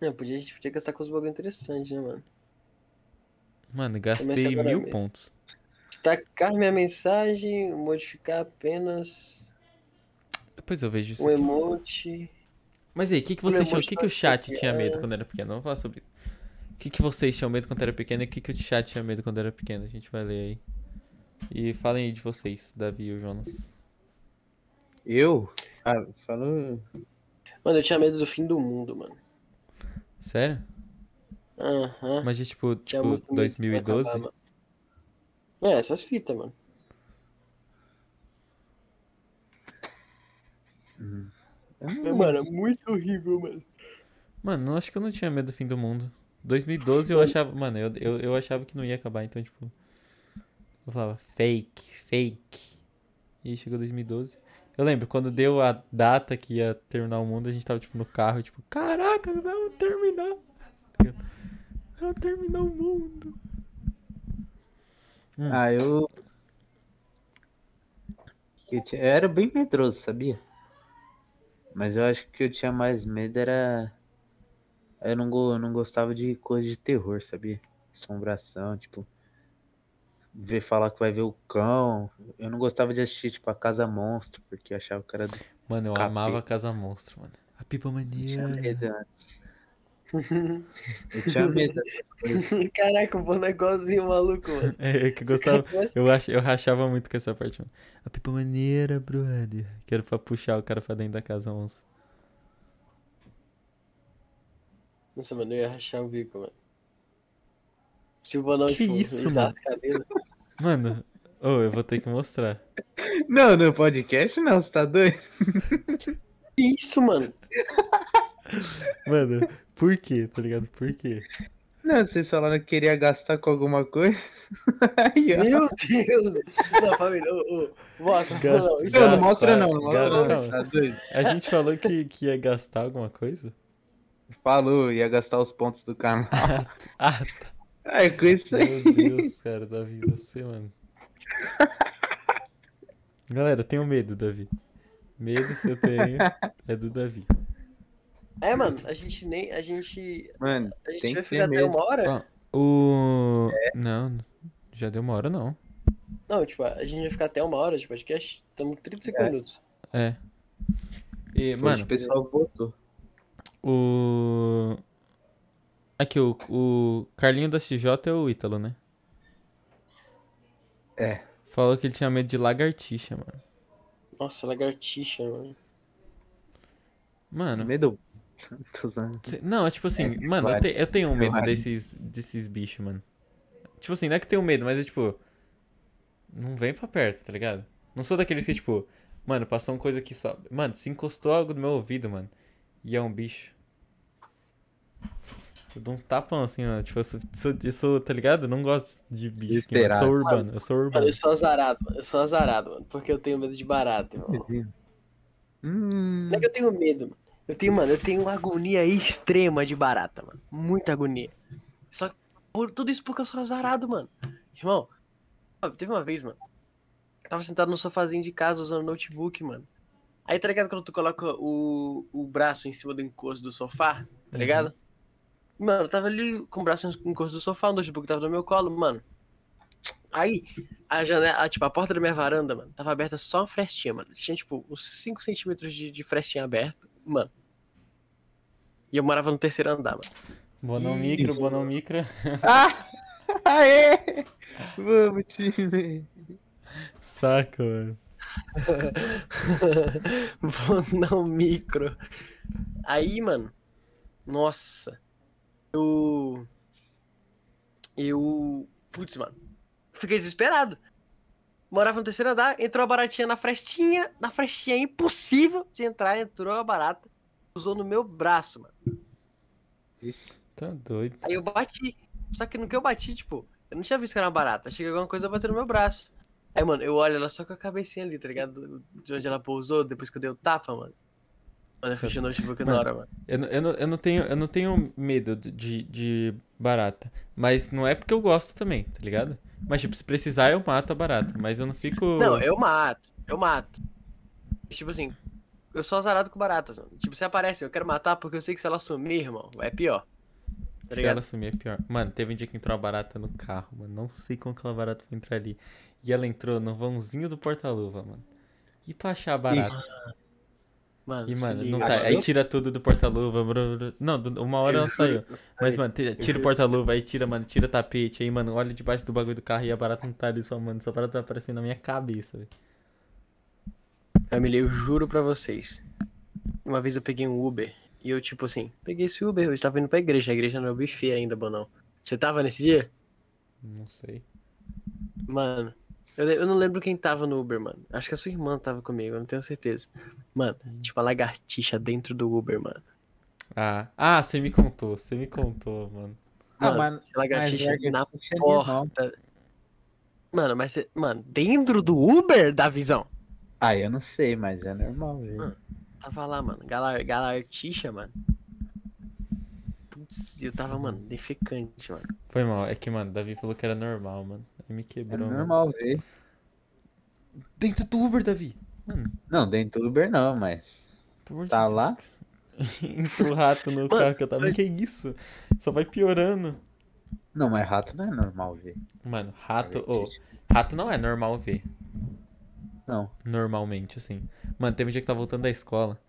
Não, podia, a gente podia gastar com os bagulho interessantes, né, mano? Mano, gastei mil mesmo. pontos. Destacar minha mensagem, modificar apenas Depois eu vejo isso. um aqui. emote. Mas aí, o que, que vocês tinham? O que, que o chat tinha medo quando era pequeno? Vamos falar sobre isso. O que, que vocês tinham medo quando era pequeno e o que, que o chat tinha medo quando era pequeno? A gente vai ler aí. E falem aí de vocês, Davi e o Jonas. eu? Ah, falou. Mano, eu tinha medo do fim do mundo, mano. Sério? Aham. Mas de tipo, tipo muito medo que ia 2012? acabar, mano. É, essas fitas, mano. Eu não Mano, é muito horrível, mano. Mano, eu acho que eu não tinha medo do fim do mundo. 2012 eu achava. Mano, eu, eu, eu achava que não ia acabar, então, tipo. Eu falava fake, fake. E aí chegou 2012. Eu lembro, quando deu a data que ia terminar o mundo, a gente tava, tipo, no carro, tipo, caraca, vamos terminar. Vamos terminar o mundo. Ah, eu. Eu era bem medroso, sabia? Mas eu acho que eu tinha mais medo era. Eu não, eu não gostava de coisa de terror, sabia? Assombração, tipo. Ver falar que vai ver o cão. Eu não gostava de assistir, tipo, a Casa Monstro, porque eu achava que era do. Mano, eu Capeta. amava Casa Monstro, mano. A Pipa Eu tinha Mania. medo antes. Eu tinha medo. Caraca, o bom negócio maluco, mano. É, que eu gostava. Eu, ach, eu rachava muito com essa parte, mano. A Pipa Maneira, brother. Que era pra puxar o cara pra dentro da casa monstro. Nossa, mano, eu ia rachar o bico, mano. Se o Bonão, Que tipo, isso, cabelo. Mano, ô, eu vou ter que mostrar. Não, no podcast não, você tá doido? Que isso, mano? Mano, por quê, tá ligado? Por quê? Não, vocês falaram que queria gastar com alguma coisa. Aí, ó. Meu Deus! Não, família, ô, ô, mostra, Gasta- Bonão. Isso Não, não Gastar, mostra não, não mostra não, tá? A gente falou que, que ia gastar alguma coisa? Falou, ia gastar os pontos do canal. Ah, tá. Ah, é com isso aí. Meu Deus, cara, Davi, você, mano. Galera, eu tenho medo, Davi. Medo se eu tenho é do Davi. É, mano, a gente nem. A gente. Mano, A gente Tem vai ficar até uma hora? Ó, o. Não, já deu uma hora, não. Não, tipo, a gente vai ficar até uma hora de podcast. Estamos 35 É. minutos. É. E, hoje mano, o pessoal votou. o. Aqui, o, o Carlinho da XJ é o Ítalo, né? É. Falou que ele tinha medo de lagartixa, mano. Nossa, lagartixa, mano. Mano, Medo. Não, é tipo assim, É, mano, eu, claro. te- eu tenho medo Claro. desses, desses bichos, mano. Tipo assim, não é que eu tenho medo, mas é tipo. Não vem pra perto, tá ligado? Não sou daqueles que, tipo, mano, passou uma coisa aqui só. Mano, se encostou algo no meu ouvido, mano, e é um bicho. Eu dou um tapão assim, mano. Tipo, eu sou, sou- eu sou, tá ligado? Eu não gosto de bicho. aqui, mano. Eu sou urbano, eu sou Mano, urbano. eu sou azarado, mano. Eu sou azarado, mano. Porque eu tenho medo de barata, irmão. Hum, Não é que eu tenho medo, mano. Eu tenho, mano, eu tenho uma agonia extrema de barata, mano. Muita agonia. Só que por tudo isso porque eu sou azarado, mano. Irmão, teve uma vez, mano. eu Tava sentado no sofazinho de casa usando notebook, mano. Aí, tá ligado quando tu coloca o, o braço em cima do encosto do sofá, tá ligado? Mano, eu tava ali com o braço no encosto do sofá, o notebook tava no meu colo, mano. Aí, a janela, a, tipo, a porta da minha varanda, mano, tava aberta só uma frestinha, mano. Tinha, tipo, uns 5 centímetros de, de frestinha aberta, mano. E eu morava no terceiro andar, mano. Bonão micro, bonão micro. Ah! Aê! Vamos, time! Saca, mano. Vou não micro. Aí, mano. Nossa. Eu. Eu. Putz, mano. Fiquei desesperado. Morava no terceiro andar, entrou a baratinha na frestinha. Na frestinha impossível de entrar, entrou a barata. Usou no meu braço, mano. Tá doido. Aí eu bati. Só que no que eu bati, tipo, eu não tinha visto que era uma barata. Achei que alguma coisa bateu no meu braço. Aí, mano, eu olho ela só com a cabecinha ali, tá ligado? De onde ela pousou, depois que eu dei o tapa, mano. Mas eu fechei o notebook na hora, mano. Eu, não- eu, não, eu, não tenho, eu não tenho medo de, de barata. Mas não é porque eu gosto também, tá ligado? Mas, tipo, se precisar, eu mato a barata. Mas eu não fico. Não, eu mato. Eu mato. Tipo assim, eu sou azarado com baratas, mano. Tipo, se aparece, eu quero matar porque eu sei que se ela sumir, irmão, é pior. Tá Se ela sumir é pior. Mano, teve um dia que entrou uma barata no carro, mano. Não sei como aquela barata foi entrar ali. E ela entrou no vãozinho do porta-luva, mano. E pra achar a barata? Mano, E, mano, não tá. Aí tira tudo do porta-luva. Não, uma hora ela saiu. Mas, mano, tira o porta-luva, aí tira, mano, tira o tapete. Aí, mano, olha debaixo do bagulho do carro e a barata não tá ali só, mano. Essa barata tá aparecendo na minha cabeça, velho. Família, eu juro pra vocês. Uma vez eu peguei um Uber e eu, tipo assim, peguei esse Uber, eu estava indo pra igreja. A igreja não é o buffet ainda, Bonão. Você tava nesse dia? Não sei. Mano, eu, eu não lembro quem tava no Uber, mano. Acho que a sua irmã tava comigo, eu não tenho certeza. Mano, tipo a lagartixa dentro do Uber, mano. Ah, ah, você me contou, você me contou, mano. Ah, Mano, mano, tinha lagartixa mas na é porta. Mano, mas você. Mano, dentro do Uber da visão. Ah, eu não sei, mas é normal, velho. Mano. Tava lá, mano. Galar, galartixa, mano. Eu tava, mano, defecante, mano. Foi mal, é que, mano, Davi falou que era normal, mano. Aí me É quebrou, mano. normal ver. Dentro do Uber, Davi. Mano, Não, dentro do Uber não, mas. de Tá Deus. lá? Entra o rato no carro que eu tava. Que isso? Só vai piorando. Não, mas rato não é normal ver. Mano, rato. ô, rato não é normal ver. Não. Normalmente, assim. Mano, teve um dia que tava voltando da escola.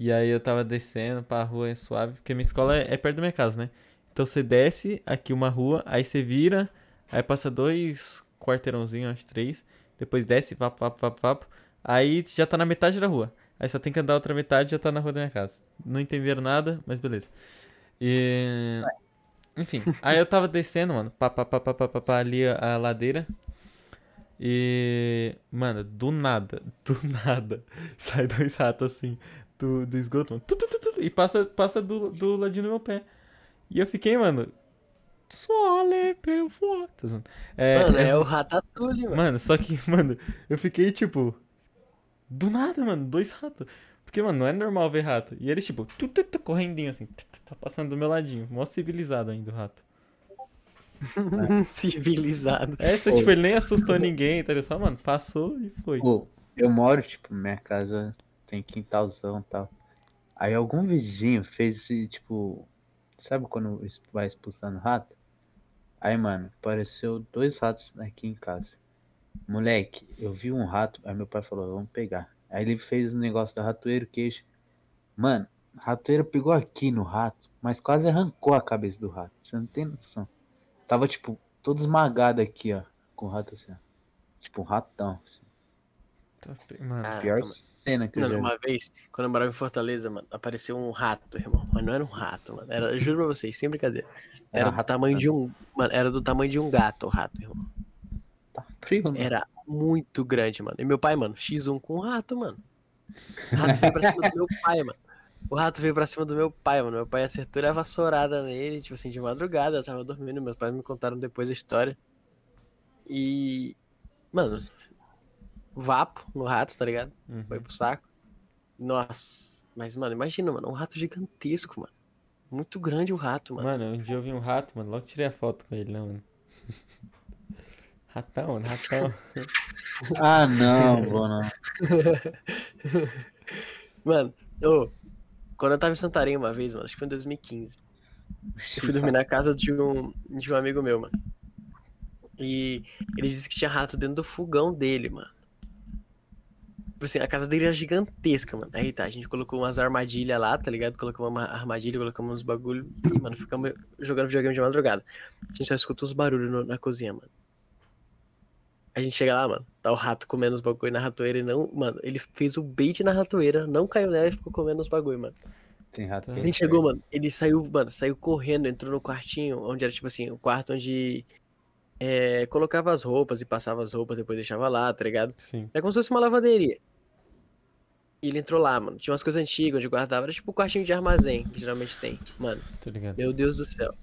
E aí eu tava descendo pra rua suave, porque minha escola é, é perto da minha casa, né? Então você desce aqui uma rua, aí você vira, aí passa dois quarteirãozinhos, acho três. Depois desce, vapo, vapo, vapo, vapo. Aí já tá na metade da rua. Aí só tem que andar outra metade e já tá na rua da minha casa. Não entenderam nada, mas beleza. E. Enfim, aí eu tava descendo, mano, pá, pá, pá, pá, pá, pá, pá, ali a, a ladeira. E. Mano, do nada, do nada, sai dois ratos assim do, do esgoto, mano. Tu, tu, tu, tu, e passa, passa do, do ladinho do meu pé. E eu fiquei, mano. Sole, peu, fo- Tô zoando. É, Mano, é- é o Ratatouille, mano. Mano, só que, mano, eu fiquei tipo. Do nada, mano, dois ratos. Porque, mano, não é normal ver rato. E eles, tipo, tu, tu, tu, correndinho assim, tu, tu, tá passando do meu ladinho. Mó civilizado ainda o rato. Civilizado. É, só, Ô. tipo, ele nem assustou ninguém, tá ligado? Só, mano, passou e foi. Pô, eu moro, tipo, minha casa tem quintalzão e tal. Aí algum vizinho fez esse, tipo, sabe quando vai expulsando rato? Aí, mano, apareceu dois ratos aqui em casa. Moleque, eu vi um rato, aí meu pai falou, vamos pegar. Aí ele fez o negócio da ratoeira, queijo. Mano, a ratoeira pegou aqui no rato, mas quase arrancou a cabeça do rato. Você não tem noção. Tava, tipo, todo esmagado aqui, ó, com o rato assim, ó. Tipo, um ratão. assim. Tá Mano, Pior. Cena que Mano, uma vez, quando eu morava em Fortaleza, mano, apareceu um rato, irmão. Mas não era um rato, mano. Era, juro pra vocês, sem brincadeira. Era Era do tamanho de um. Mano, era do tamanho de um gato, o rato, irmão. Tá frio, né? Era muito grande, mano. E meu pai, mano, X1 com o rato, mano. O rato veio pra cima do meu pai, mano. O rato veio pra cima do meu pai, mano. Meu pai acertou a vassourada nele, tipo assim, de madrugada. Eu tava dormindo, meus pais me contaram depois a história. E. Mano, vapo no rato, tá ligado? uhum. Foi pro saco. Nossa. Mas, mano, imagina, mano, um rato gigantesco, mano. Muito grande o rato, mano. Mano, um dia eu vi um rato, mano, logo tirei a foto com ele, né, mano? Ratão, mano, ratão. Ah, não, vou não. Mano, ô, quando eu tava em Santarém uma vez, mano, acho que foi em 2015. Eu fui dormir na casa de um, de um amigo meu, mano. E ele disse que tinha rato dentro do fogão dele, mano. Tipo assim, a casa dele era gigantesca, mano. Aí tá, a gente colocou umas armadilhas lá, tá ligado? Colocamos uma armadilha, colocamos uns bagulho. E, mano, ficamos jogando videogame de madrugada. A gente só escuta uns barulhos no- na cozinha, mano. A gente chega lá, mano, tá o rato comendo os bagulho na ratoeira e não. Mano, ele fez o bait na ratoeira, não caiu nela e ficou comendo os bagulho, mano. Tem rato A gente chegou, mano, ele saiu, mano, saiu correndo, entrou no quartinho, onde era tipo assim, o quarto onde é, colocava as roupas e passava as roupas, depois deixava lá, tá ligado? Sim. É como se fosse uma lavanderia. E ele entrou lá, mano. Tinha umas coisas antigas onde guardava, era tipo o quartinho de armazém, que geralmente tem. Mano, Tô ligado. meu Deus do céu.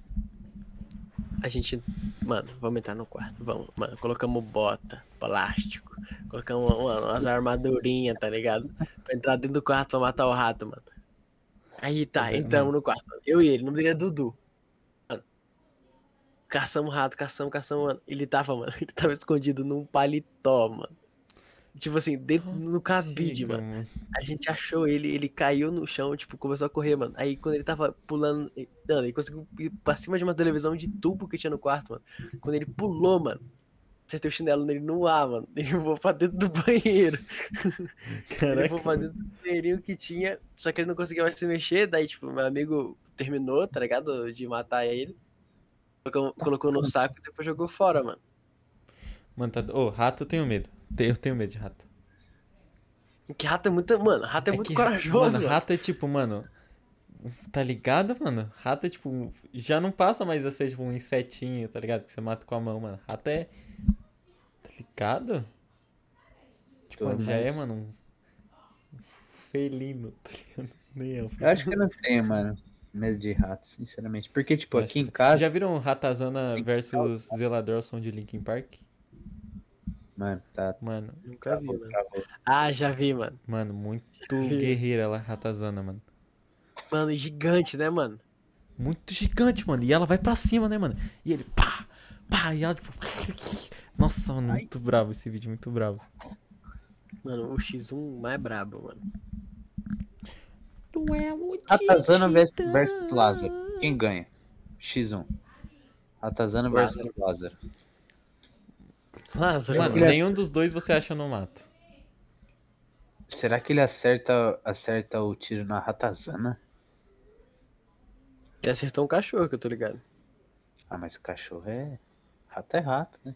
A gente, mano, vamos entrar no quarto, vamos. Mano, colocamos bota, plástico, colocamos mano, umas armadurinhas, tá ligado? Pra entrar dentro do quarto pra matar o rato, mano. Aí tá, entramos no quarto. mano. Eu e ele, o nome dele é Dudu. Mano, caçamos o rato, caçamos, caçamos, mano. Ele tava, mano, ele tava escondido num paletó, mano. Tipo assim, dentro no cabide, Chega, mano. A gente achou ele, ele caiu no chão, tipo, começou a correr, mano. Aí quando ele tava pulando. Mano, ele conseguiu ir pra cima de uma televisão de tubo que tinha no quarto, mano. Quando ele pulou, mano. Acertei o chinelo nele no ar, mano. Ele voou pra dentro do banheiro. Ele Caraca. voou pra dentro do banheirinho que tinha. Só que ele não conseguia mais se mexer. Daí, tipo, meu amigo terminou, tá ligado? De matar ele. Colocou, colocou no saco e depois jogou fora, mano. Mano, tá. Ô, rato eu tenho medo. Eu tenho medo de rato. Que rato é muito. Mano, rato é, muito que, corajoso, mano. mano. Rato é tipo, mano. Tá ligado, mano? Rato é tipo. Já não passa mais a ser tipo um insetinho, tá ligado? Que você mata com a mão, mano. Rato é. Tá ligado? Tipo, mano, já é, mano. Um felino, tá ligado? Nem é um Eu acho que eu não tenho, mano, medo de rato, sinceramente. Porque, tipo, Eu aqui em casa, Já viram Ratazana versus Zelador ao som de Linkin Park? Mano, tá. Mano, Nunca vi, travou, mano. travou. Ah, já vi, mano. mano, muito vi. guerreira ela, Ratazana, mano. Mano, gigante, né, mano? Muito gigante, mano. E ela vai pra cima, né, mano? E ele, pá, pá, e ela, tipo. Nossa, mano, muito bravo esse vídeo, muito bravo. Mano, o X1 mais brabo, mano. Duelo de Ratazana versus, versus Lázaro. Quem ganha? X1. Ratazana versus Lázaro. Lázaro. Mano, Ele nenhum dos dois você acha no mato. Será que ele acerta, acerta o tiro na Ratazana? que acertou um cachorro, que eu tô ligado. Ah, mas o cachorro é. Rato é rato, né?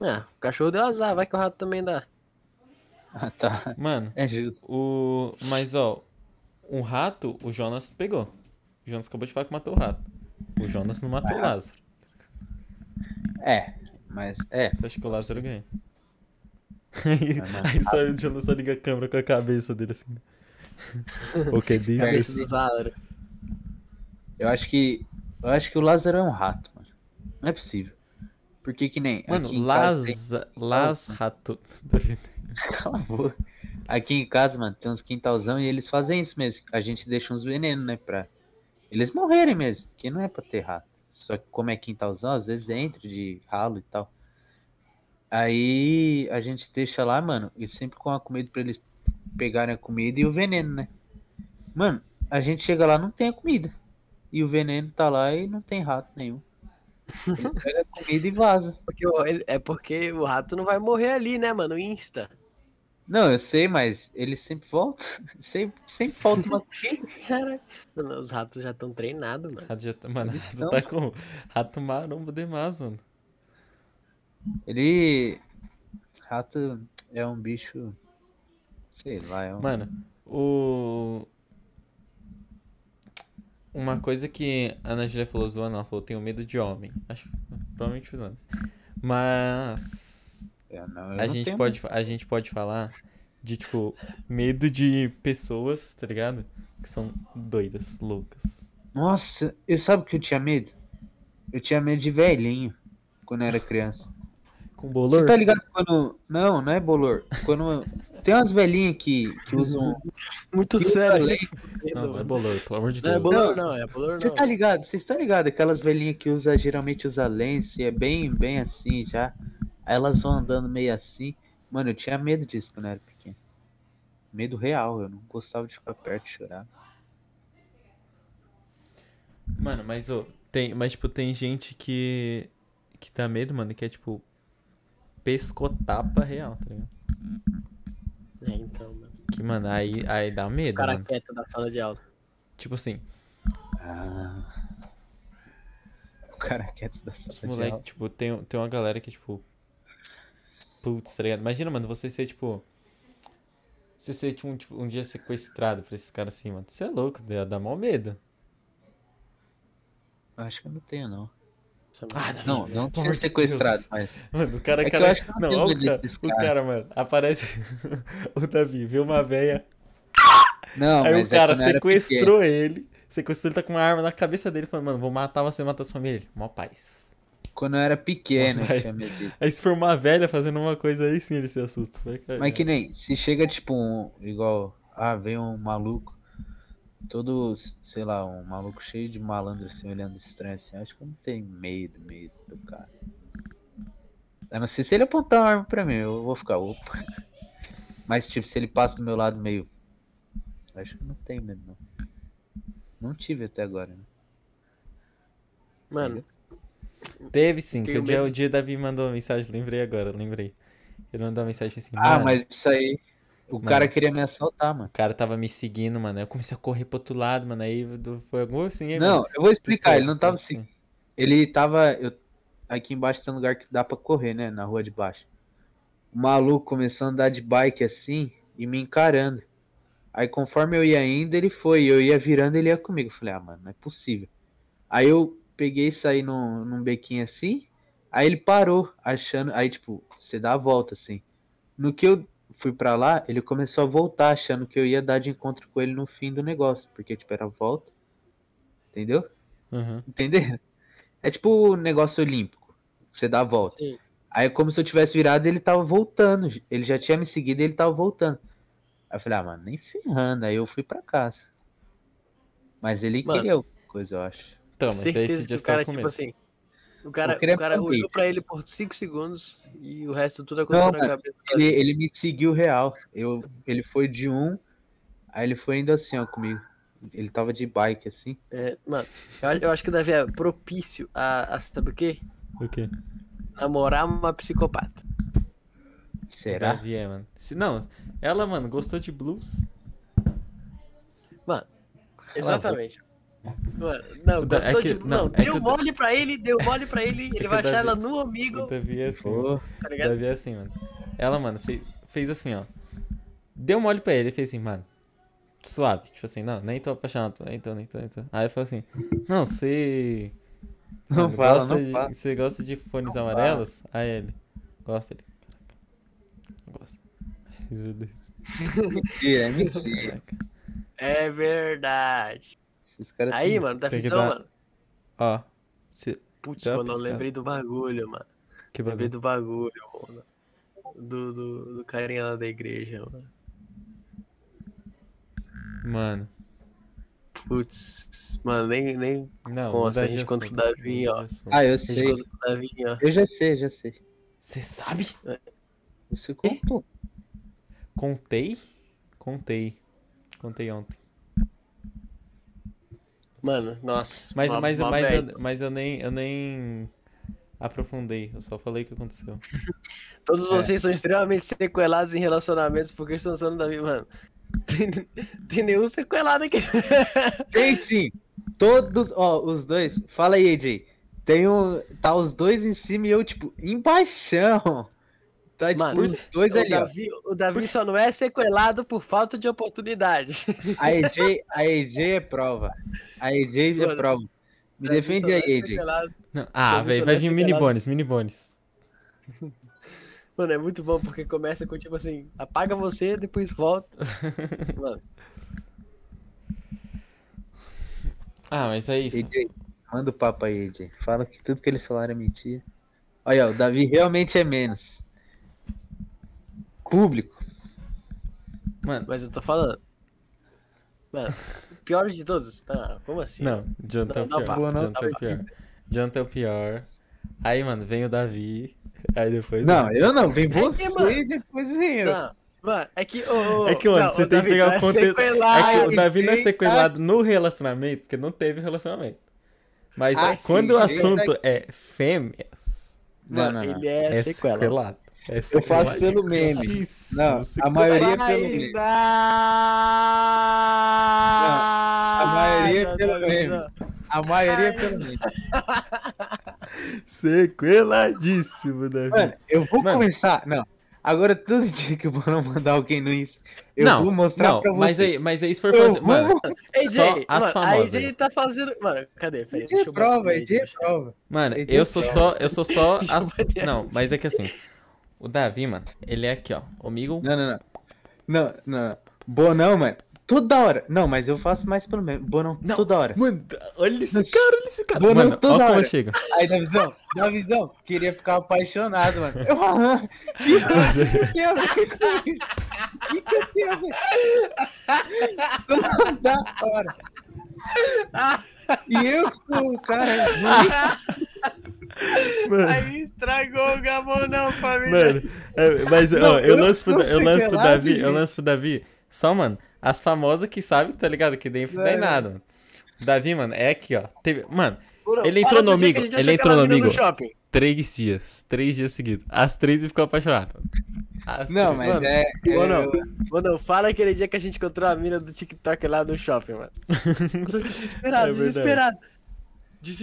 Ah, o cachorro deu azar, vai que o rato também dá. Ah, tá. Mano, É justo. o. Mas ó, o rato, o Jonas pegou. O Jonas acabou de falar que matou o rato. O Jonas não matou o Lázaro. É, mas é. Eu acho que o Lázaro ganha. Aí, não. aí só, Jonas só liga a câmera com a cabeça dele assim. O que do Lázaro. Eu acho que. Eu acho que o Lázaro é um rato, mano. Não é possível. Porque que nem. Mano, Laza... Las Rato. Cala a boca. Aqui em casa, mano, tem uns quintalzão e eles fazem isso mesmo. A gente deixa uns venenos, né? Pra eles morrerem mesmo. Que não é pra ter rato. Só que como é quintalzão, às vezes entra de ralo e tal. Aí a gente deixa lá, mano, e sempre com a comida pra eles pegarem a comida e o veneno, né? Mano, a gente chega lá não tem a comida. E o veneno tá lá e não tem rato nenhum. Ele pega a comida e vaza. Porque é porque o rato não vai morrer ali, né, mano? Insta. Não, eu sei, mas ele sempre volta. Sempre, sempre falta uma Cara, os ratos já estão treinados, mano. Rato já tá... Mano, Eles rato tá com. Rato marombo demais, mano. Ele. Rato é um bicho. Sei lá, é um. Mano, o. Uma coisa que a Ana Julia falou zoando, ela falou: tenho medo de homem. Acho provavelmente usando. Mas. É, não, A não gente, pode, a gente pode falar de, tipo, medo de pessoas, tá ligado? Que são doidas, loucas. Nossa, eu sabe o que eu tinha medo? Eu tinha medo de velhinho quando eu era criança. Com Você bolor? tá ligado quando. Não, não é bolor. Quando. Tem umas velhinhas que, que usam. Muito Que sério usa isso. Não, não é bolor, pelo amor de Não é Deus. bolor, não, é bolor, Você não. tá ligado? Vocês estão ligados? Aquelas velhinhas que usa, geralmente usa lenço e é bem, bem assim já. Aí elas vão andando meio assim. Mano, eu tinha medo disso quando eu era pequeno. Medo real, eu não gostava de ficar perto e chorar. Mano, mas, ô, tem, mas, tipo, tem gente que. que dá medo, mano, que é, tipo, pescotapa real, tá ligado? É, então, mano. Que, mano, aí, aí dá O medo, cara mano. quieto da sala de aula. Tipo assim, Ah. O cara quieto da os sala de moleques, aula. tipo, tem, tem uma galera que, tipo. Putz, tá ligado? Imagina, mano, você ser, tipo. Você ser, tipo, um, tipo, um dia sequestrado por esses caras assim, mano. Você é louco, dá, dá mal medo. Acho que eu não tenho, não. Nossa, Ah. Não, não de sequestrado, mas. Mano, o cara, É cara... não não, o cara, o cara, mano, aparece o Davi, vê uma véia, Não, aí mas o cara é era sequestrou ele, sequestrou ele, tá com uma arma na cabeça dele, falando, mano, vou matar você, matar sua família. Mó paz. Quando eu era pequeno, eu Mas- tinha medo disso. Aí se for uma velha fazendo uma coisa aí, sim, ele se assusta. Mas que nem, se chega tipo um, igual, ah, vem um maluco, todo, sei lá, um maluco cheio de malandro assim, olhando estranho assim, acho que eu não tenho medo, medo do cara. A não ser se ele apontar uma arma pra mim, eu vou ficar, opa. Mas tipo, se ele passa do meu lado meio, acho que eu não tenho medo não. Não tive até agora, né? Mano, Teve sim, que o dia, o dia Davi mandou uma mensagem, lembrei agora, lembrei. Ele mandou uma mensagem assim, Ah, mano, mas isso aí, o Mano. cara queria me assaltar, mano. o cara tava me seguindo, mano, aí eu comecei a correr pro outro lado, mano, aí foi algum assim, aí, Não, mano, eu vou explicar, ele não tava assim. Ele tava. Eu, aqui embaixo tem um lugar que dá pra correr, né? Na rua de baixo. O maluco começou a andar de bike assim e me encarando. Aí conforme eu ia indo, ele foi. Eu ia virando, ele ia comigo. Eu falei, ah, mano, não é possível. Aí eu peguei e saí num, num bequinho assim. Aí ele parou, achando. Aí, tipo, você dá a volta assim. No que eu fui pra lá, ele começou a voltar, achando que eu ia dar de encontro com ele no fim do negócio. Porque, tipo, era a volta. Entendeu? Uhum. Entender? É tipo um negócio olímpico. Você dá a volta. sim. Aí é como se eu tivesse virado ele tava voltando. Ele já tinha me seguido e ele tava voltando. Aí eu falei, ah, mano, nem ferrando. Aí eu fui pra casa. Mas ele Mano. queria coisa, eu acho. Então, mas Certeza esse que o cara, com tipo assim. O cara, o cara olhou pra ele por 5 segundos e o resto tudo aconteceu Não, na mano, cabeça. Ele, ele me seguiu real. Eu, ele foi de um, aí ele foi indo assim, ó, comigo. Ele tava de bike, assim. É, mano, eu, acho- eu acho que o Davi é propício a, a sabe o quê? O quê? Namorar uma psicopata. Será? Davi é, mano. Se, não, ela, mano, gostou de blues. Exatamente. Mano, não, O gostou é que- de. não, Não, é deu o da- mole pra ele, deu mole pra ele, ele que vai o achar Davi- ela no O amigo, Davi é assim. Pô, tá O ligado? Davi é assim, mano. Ela, mano, fez, fez assim, ó. Deu mole pra ele, ele fez assim, mano. Suave. Tipo assim, não, nem tô apaixonado, nem tô, nem tô, nem tô. Aí eu falei assim, não, você. Não mano, fala, gosta não de, fala. Você gosta de fones Não amarelos? Aí ele. Gosta ele. Caraca. Gosta. Meu Deus. mentira, é. É verdade. Aí, têm- mano, Tem que visão, dar- mano. Ó. Se... Putz, mano, eu piscada. lembrei do bagulho, mano. Que Lembrei bagulho. do bagulho, mano. Do, do, do carinha lá da igreja, mano. Mano. Putz, mano, nem, nem Não, Consta, muda a gente conta assunto, o Davi, ó. Ah, eu a gente sei. Davi, ó. Eu já sei, já sei. Você sabe? Você contou. Contei? Contei. Contei ontem. Mano, nossa. Mas, uma- mas, uma mas, eu, mas eu nem eu nem aprofundei. Eu só falei o que aconteceu. Todos É. vocês são extremamente sequelados em relacionamentos porque estão usando o Davi, mano. Tem, tem nenhum sequelado aqui. Tem sim. Todos, ó, os dois. Fala aí, AJ. Tem um. Tá os dois em cima e eu, tipo, embaixão. Tá, Mano, dois O ali, ó. Davi, o Davi só não é sequelado por falta de oportunidade. A AJ, a AJ é prova. A AJ é Mano, prova. Me Davi defende aí, é sequelado. Não. Ah, velho, vai é vir mini sequelado. bônus, mini bônus. Mano, é muito bom porque começa com tipo assim, apaga você, depois volta. Mano, Ah, mas aí. AJ, manda o papo aí, AJ. Fala que tudo que eles falaram é mentira. Olha, o Davi realmente é menos. Público. Mano, mas eu tô falando. Mano, pior de todos. Tá, como assim? não, Jonathan é o pior. Jonathan é o papo. pior. Jonathan é o pior. Aí, mano, vem o Davi. Aí depois. Não, eu não. Vem que, você mano? e depois vem eu. Não, mano, é que. ô, É que, mano, não, você tem que Davi, pegar tu o é contexto. sequelado. É que o Davi não é sequelado no relacionamento, porque não teve relacionamento. Mas Ah, quando sim, o sim. assunto é fêmeas, Não, Mano, não, não. ele é, é sequelado. sequelado. É Eu faço pelo meme. Não, a maioria é pelo meme. da... a maioria é Não, pelo não, meme. não. A maioria é pelo meme. Sequeladíssimo, Davi. Mano, eu vou Mano. começar. Não. Agora, todo dia que eu vou mandar alguém no Insta, eu não, vou mostrar não, pra você. mas aí, mas aí se for Eu fazer. vou Mano, AJ, Só as mano, famosas. A AJ tá fazendo. Mano, cadê? Peraí, AJ deixa é eu prova, AJ é prova. mano, eu sou prova. só. Eu sou só. As-. Não, mas é que assim. O Davi, mano, ele é aqui, ó. Amigo. Não, não, não. Não, não. Bonão, mano. Toda hora. Não, mas eu faço mais pelo meme. Bonão, Não. toda hora. Mano, olha esse cara, olha esse cara. Vou não Mano, toda hora. eu chego. Aí, da visão, da visão, queria ficar apaixonado, mano. Eu falando, que que tem a ver com isso? Que que tem a ver? Toda hora. E eu sou o cara. Mano, Aí estragou o Gabonão, família. mano é, mas Não, ó, eu lanço pro, eu lanço pro Davi, eu lanço pro Davi. Só, mano, as famosas que sabem, tá ligado? Que nem não É. nada, mano. O Davi, mano, é aqui, ó. Teve, mano, ele entrou no amigo, ele entrou no amigo. shopping. três dias. Três dias seguidos. As três ele ficou apaixonado. As Não, três. mas Mano, é. ou é- não. Mano, fala aquele dia que a gente encontrou a mina do TikTok lá no shopping, mano. Eu tô desesperado, É verdade.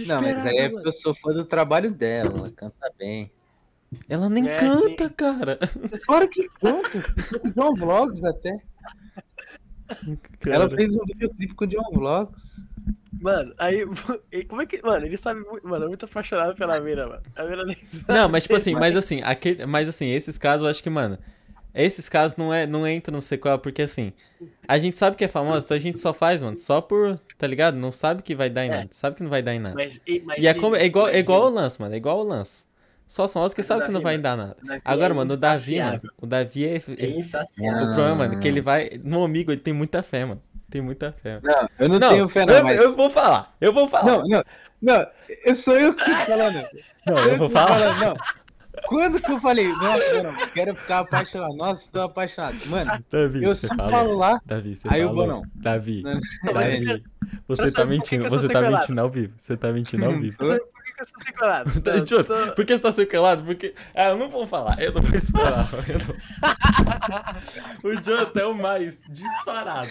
Não, mas aí é porque eu sou fã do trabalho dela, ela canta bem. Ela nem É, canta, cara. Claro que canta, John Vlogs até. Ela fez um videoclipe com o John Vlogs. Mano, aí. Como é que. Mano, ele sabe muito. Mano, é muito apaixonado pela mina, mano. A mina nem sabe. Não, mas tipo assim, Ele mas assim, aquele, mas assim, esses casos eu acho que, mano, esses casos não é não entra no sequel porque assim, a gente sabe que é famoso, então a gente só faz, mano, só por, tá ligado? Não sabe que vai dar em É. nada, sabe que não vai dar em nada. Mas, e, mas E é, como, é igual, é igual o lance, mano, é igual o lance. Só são os que sabem que não vai mano, dar nada. Davi Agora, é mano, o Davi, mano, o Davi é, É insaciável. o problema, mano, é que ele vai, no amigo ele tem muita fé, mano. tem muita fé. Não, eu não, tenho fé, não. eu, mas... eu vou falar, eu vou falar. Não, não, não. Eu sou eu que tô falando. Não, eu vou que tô falar. falando, Não. Quando que eu falei, nossa, mano, quero ficar apaixonado. Nossa, tô apaixonado. Mano, Davi, eu você falo lá. Davi, você Aí eu falou. vou não. Davi, Não, Não, Davi, eu você tá mentindo, você tá mentindo ao vivo. Você tá mentindo ao vivo. Por que eu sou sequelado? Tá, Tô- Por que você tá sequelado? Porque. Ah, eu não vou falar, eu não vou eu não- o Jonathan é o mais disparado.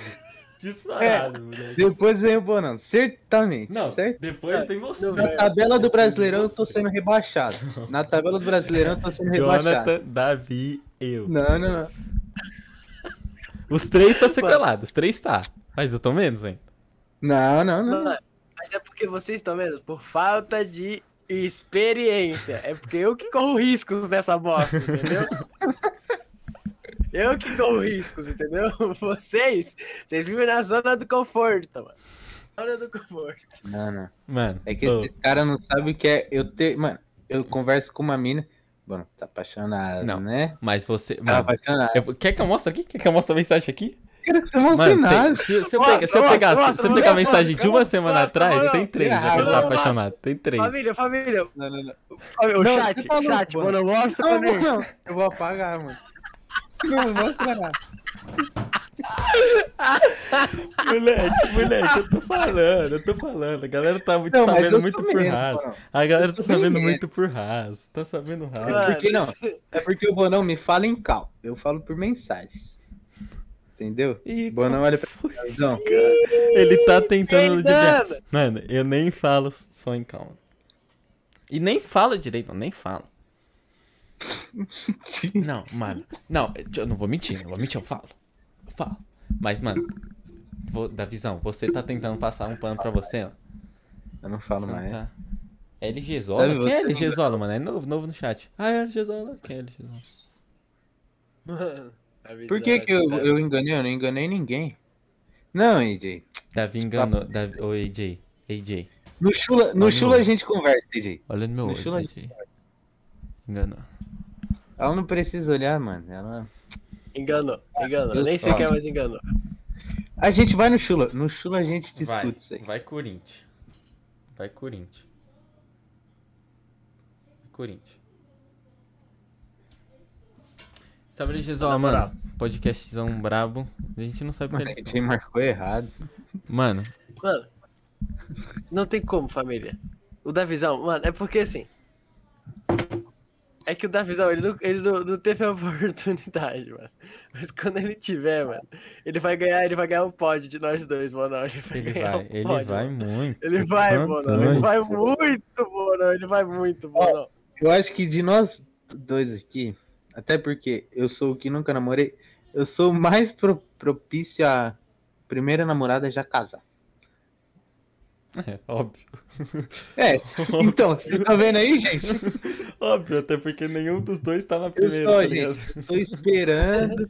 Disparado, moleque. Depois vem o Bonão, certamente. Não, certo? depois tem você. não, Na tabela do Brasileirão eu tô sendo rebaixado. Na tabela do Brasileirão eu tô sendo rebaixado. Jonathan, Davi, eu. Não, não, não. Os três tá sequelado, os três tá. Mas eu tô menos, hein? Não, não, não. Mano, mas é porque vocês estão vendo? Por falta de experiência. É porque eu que corro riscos nessa bosta, entendeu? Eu que corro riscos, entendeu? Vocês, vocês vivem na zona do conforto, mano. Zona do conforto. Não, não. Mano, É que ô, esses caras não sabem o que é eu ter. Mano, eu converso com uma mina. Bom, tá apaixonado, Não. né? mas você. Tá Mano, apaixonado. eu quer que eu mostre aqui? Quer que eu mostre a mensagem aqui? Quero que você mostre Mano, nada. se, se eu Mostra, pegar, se eu mostra, pegar, se- mostra, se eu pegar a mensagem de uma mostra, semana atrás, tem três, já que ele tá apaixonado. Tem três. Família, família. Não, não, não. O Não, chat, falou, chat, mano. mano, mostra Não, pra mim. não, eu vou apagar, mano. Não mostra nada. Moleque, moleque, eu tô falando, eu tô falando. A galera tá muito Não, sabendo muito por raso. mano. A galera tá sabendo menos. muito por raso. Tá sabendo raso. Mano. Porque não, é porque o Bonão me fala em cal. Eu falo por mensagem. Entendeu? Ih, Bonão olha pra cara? Ele tá tentando. Peidando. Mano, eu nem falo só em calma. E nem fala direito, não, nem falo. Não, mano. Não, eu não vou mentir, não vou mentir, eu falo. Eu falo. Mas, mano, vou, da visão, você tá tentando passar um pano pra você, ó. Eu não falo Você não mais. tá. É LG Zola? Quem é LG Zola, mano? É novo, novo no chat. Ah, é LG Zola. Quem é LG Zola? Mano, Por que, da que eu, eu enganei? Eu não enganei ninguém. Não, AJ. Davi enganou. Davi... Ô, AJ. AJ. No Chula, no Chula a gente conversa, AJ. Olha no meu No olho, Chula- AJ. Enganou. Ela não precisa olhar, mano. Ela... Enganou, enganou. Eu Nem sei quem é, mas enganou. A gente vai no Chula. No Chula a gente Vai, discute isso aí. vai Corinthians. Vai Corinthians. Vai Corinthians. Na moral. mano, podcastzão brabo. A gente não sabe Mano, a gente marcou errado. Mano, Mano, não tem como, família. O Davizão, mano, é porque assim. É que o Davizão, ele, não, ele não, não teve a oportunidade, mano. Mas quando ele tiver, mano, ele vai ganhar, ele vai ganhar um pódio de nós dois, mano. Ele vai ele vai, um ele pódio, vai muito. Ele vai, mano. Ele vai muito, mano. Ele vai muito, mano. Eu acho que de nós dois aqui, até porque eu sou o que nunca namorei, eu sou mais pro- propício a primeira namorada já casar. É, óbvio. É, então, vocês estão vendo aí, gente? Óbvio, até porque nenhum dos dois tá na primeira, tá gente. Eu tô esperando.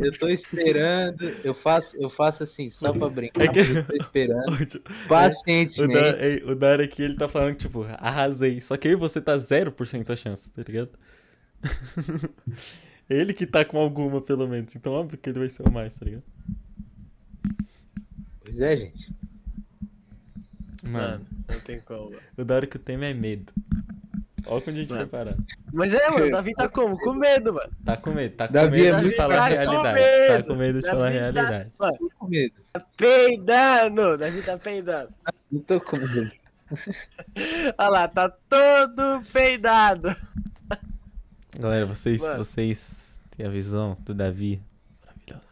Eu tô esperando. Eu faço, eu faço assim, só pra brincar. É que- Eu tô esperando O Da- pacientemente. ei, o Dar aqui, ele tá falando que, tipo, arrasei. Só que aí você tá 0% a chance, tá ligado? ele que tá com alguma, pelo menos. Então, óbvio que ele vai ser o mais, tá ligado? Pois é, gente. Mano, Mano, não tem como. mano. o Dar que o tema é medo. Olha onde a gente Mano. vai parar. Mas é, mano, o Davi tá como? Com medo, mano. Tá com medo, tá com Davi é medo de muito- falar a Tá com realidade. Tá com medo de falar a Davi tá- realidade. Mano, Tô com medo. peidando. Davi tá peidando. Não tô com medo. Olha lá, tá todo peidado. Galera, vocês, Mano. vocês têm a visão do Davi maravilhosa.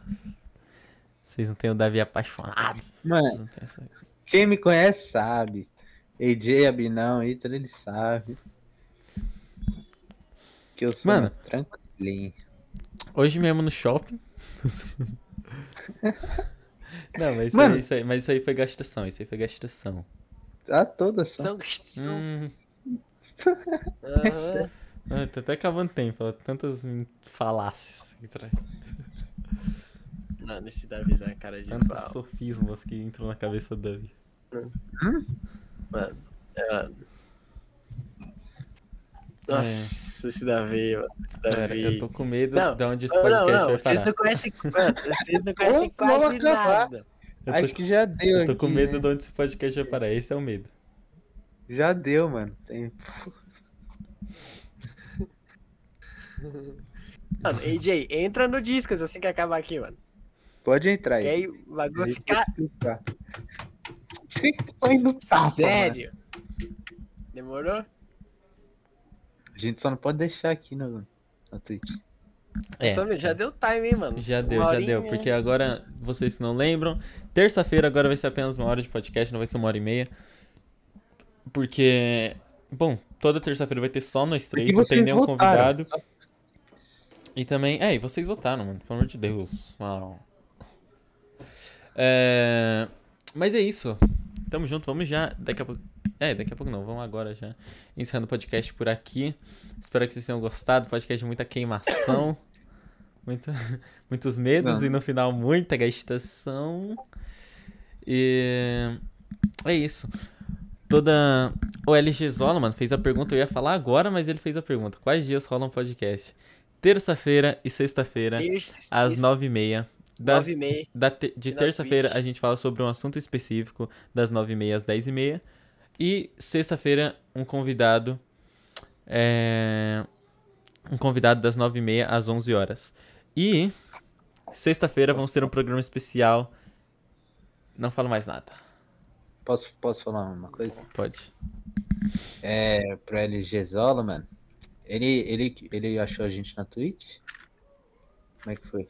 Vocês não têm o Davi apaixonado. Mano, Vocês não têm essa... quem me conhece sabe. AJ, Abinão, Ítalo, ele sabe. Que eu sou Mano. tranquilinho. Hoje mesmo no shopping. Não, mas isso, Mano. aí, isso aí- mas isso aí foi gastação, isso aí foi gastação. Tá toda só. São... são... Hum, Aham. ah, tô até cavando tempo, tantas hum, falácias que traz. Mano, esse Davi é uma cara de Tantos pau. sofismas que entram na cabeça do Davi. Mano, é, mano. Nossa, esse Davi, mano. Esse Galera, Davi. eu tô com medo Não, de onde esse podcast não, não. vai Vocês parar. não conhecem. Mano, vocês não conhecem quase nada. Eu Acho tô, que já deu eu tô aqui, com medo né? de onde esse podcast vai parar. Esse é o medo. Já deu, mano. Tem- Mano, AJ, entra no Discas assim que acabar aqui, mano. Pode entrar Que aí. aí o bagulho vai ficar foi no tapa, mano. sério. Demorou? A gente só não pode deixar aqui no, no Twitch. É. Só, já deu time, hein, mano? Já Uma deu, já deu. Porque agora, vocês que não lembram, terça-feira agora vai ser apenas uma hora de podcast, não vai ser uma hora e meia. Porque, bom, toda terça-feira vai ter só nós três, Porque não tem nenhum votaram. convidado. E também, é, e vocês votaram, mano, pelo amor de Deus. Mano. É, mas é isso. Tamo junto, vamos já. Daqui a pouco. É, daqui a pouco não, vamos agora já. Encerrando o podcast por aqui. Espero que vocês tenham gostado. Podcast de muita queimação. muita, muitos medos Não. e no final muita gastação. E. É isso. Toda. O LG Zola, mano, fez a pergunta. Eu ia falar agora, mas ele fez a pergunta. Quais dias rolam podcast? Terça-feira e sexta-feira, às nove e meia. Das, e meia. da te- de na terça-feira a gente fala sobre um assunto específico, das 9h30 às 10h30. E sexta-feira, um convidado. é, Um convidado das 9h30 às 11 horas. E sexta-feira vamos ter um programa especial. Não falo mais nada. Posso, posso falar uma coisa? Pode. É, pro LG Zola, mano. Ele, ele, ele achou a gente na Twitch? Como é que foi?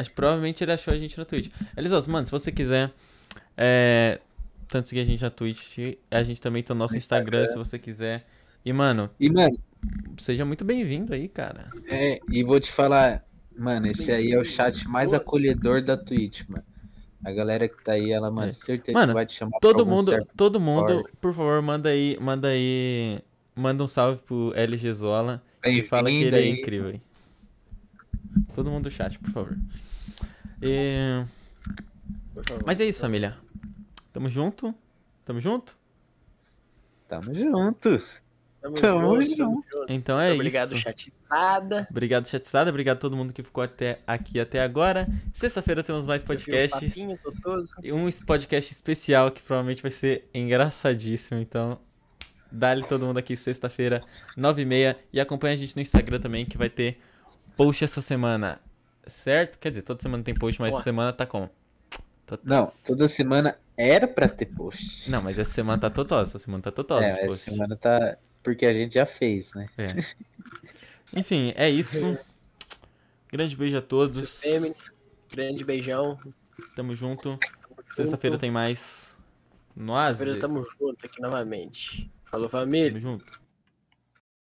Acho que provavelmente ele achou a gente no Twitch. Elisos, mano, se você quiser. É, tanto seguir a gente na Twitch, a gente também tem o nosso No Instagram, Instagram. se você quiser. E, mano, E, mano, seja muito bem-vindo aí, cara. é, e vou te falar, mano, esse aí é o chat mais acolhedor da Twitch, mano. A galera que tá aí, ela, mano, certeza Mano, que vai te chamar Todo mundo, todo mundo, por favor, manda aí, manda aí, manda um salve pro LG Zola e fala que ele é aí. incrível aí. Todo mundo do chat, por favor. E- favor. Mas é isso, família. Tamo junto? Tamo junto? Tamo junto. Tamo, Tamo junto, tamo junto. Então é Obrigado, isso. chatizada. Obrigado, chatzada. Obrigado a todo mundo que ficou até aqui até agora. Sexta-feira temos mais podcasts. Papinho. E um podcast especial que provavelmente vai ser engraçadíssimo. Então, dá-lhe todo mundo aqui sexta-feira, 9h30. E acompanha a gente no Instagram também, que vai ter post essa semana. Certo? Quer dizer, toda semana tem post, mas essa Nossa. semana tá como? Não, Totós. toda semana era pra ter post. Não, mas essa semana tá totós. Essa semana tá totós é, essa semana tá. Porque a gente já fez, né? É. Enfim, é isso. Grande beijo a todos. Grande beijão. Tamo junto. Sexta-feira tem mais. No Ases. Tamo junto aqui novamente. Falou, família. Tamo junto.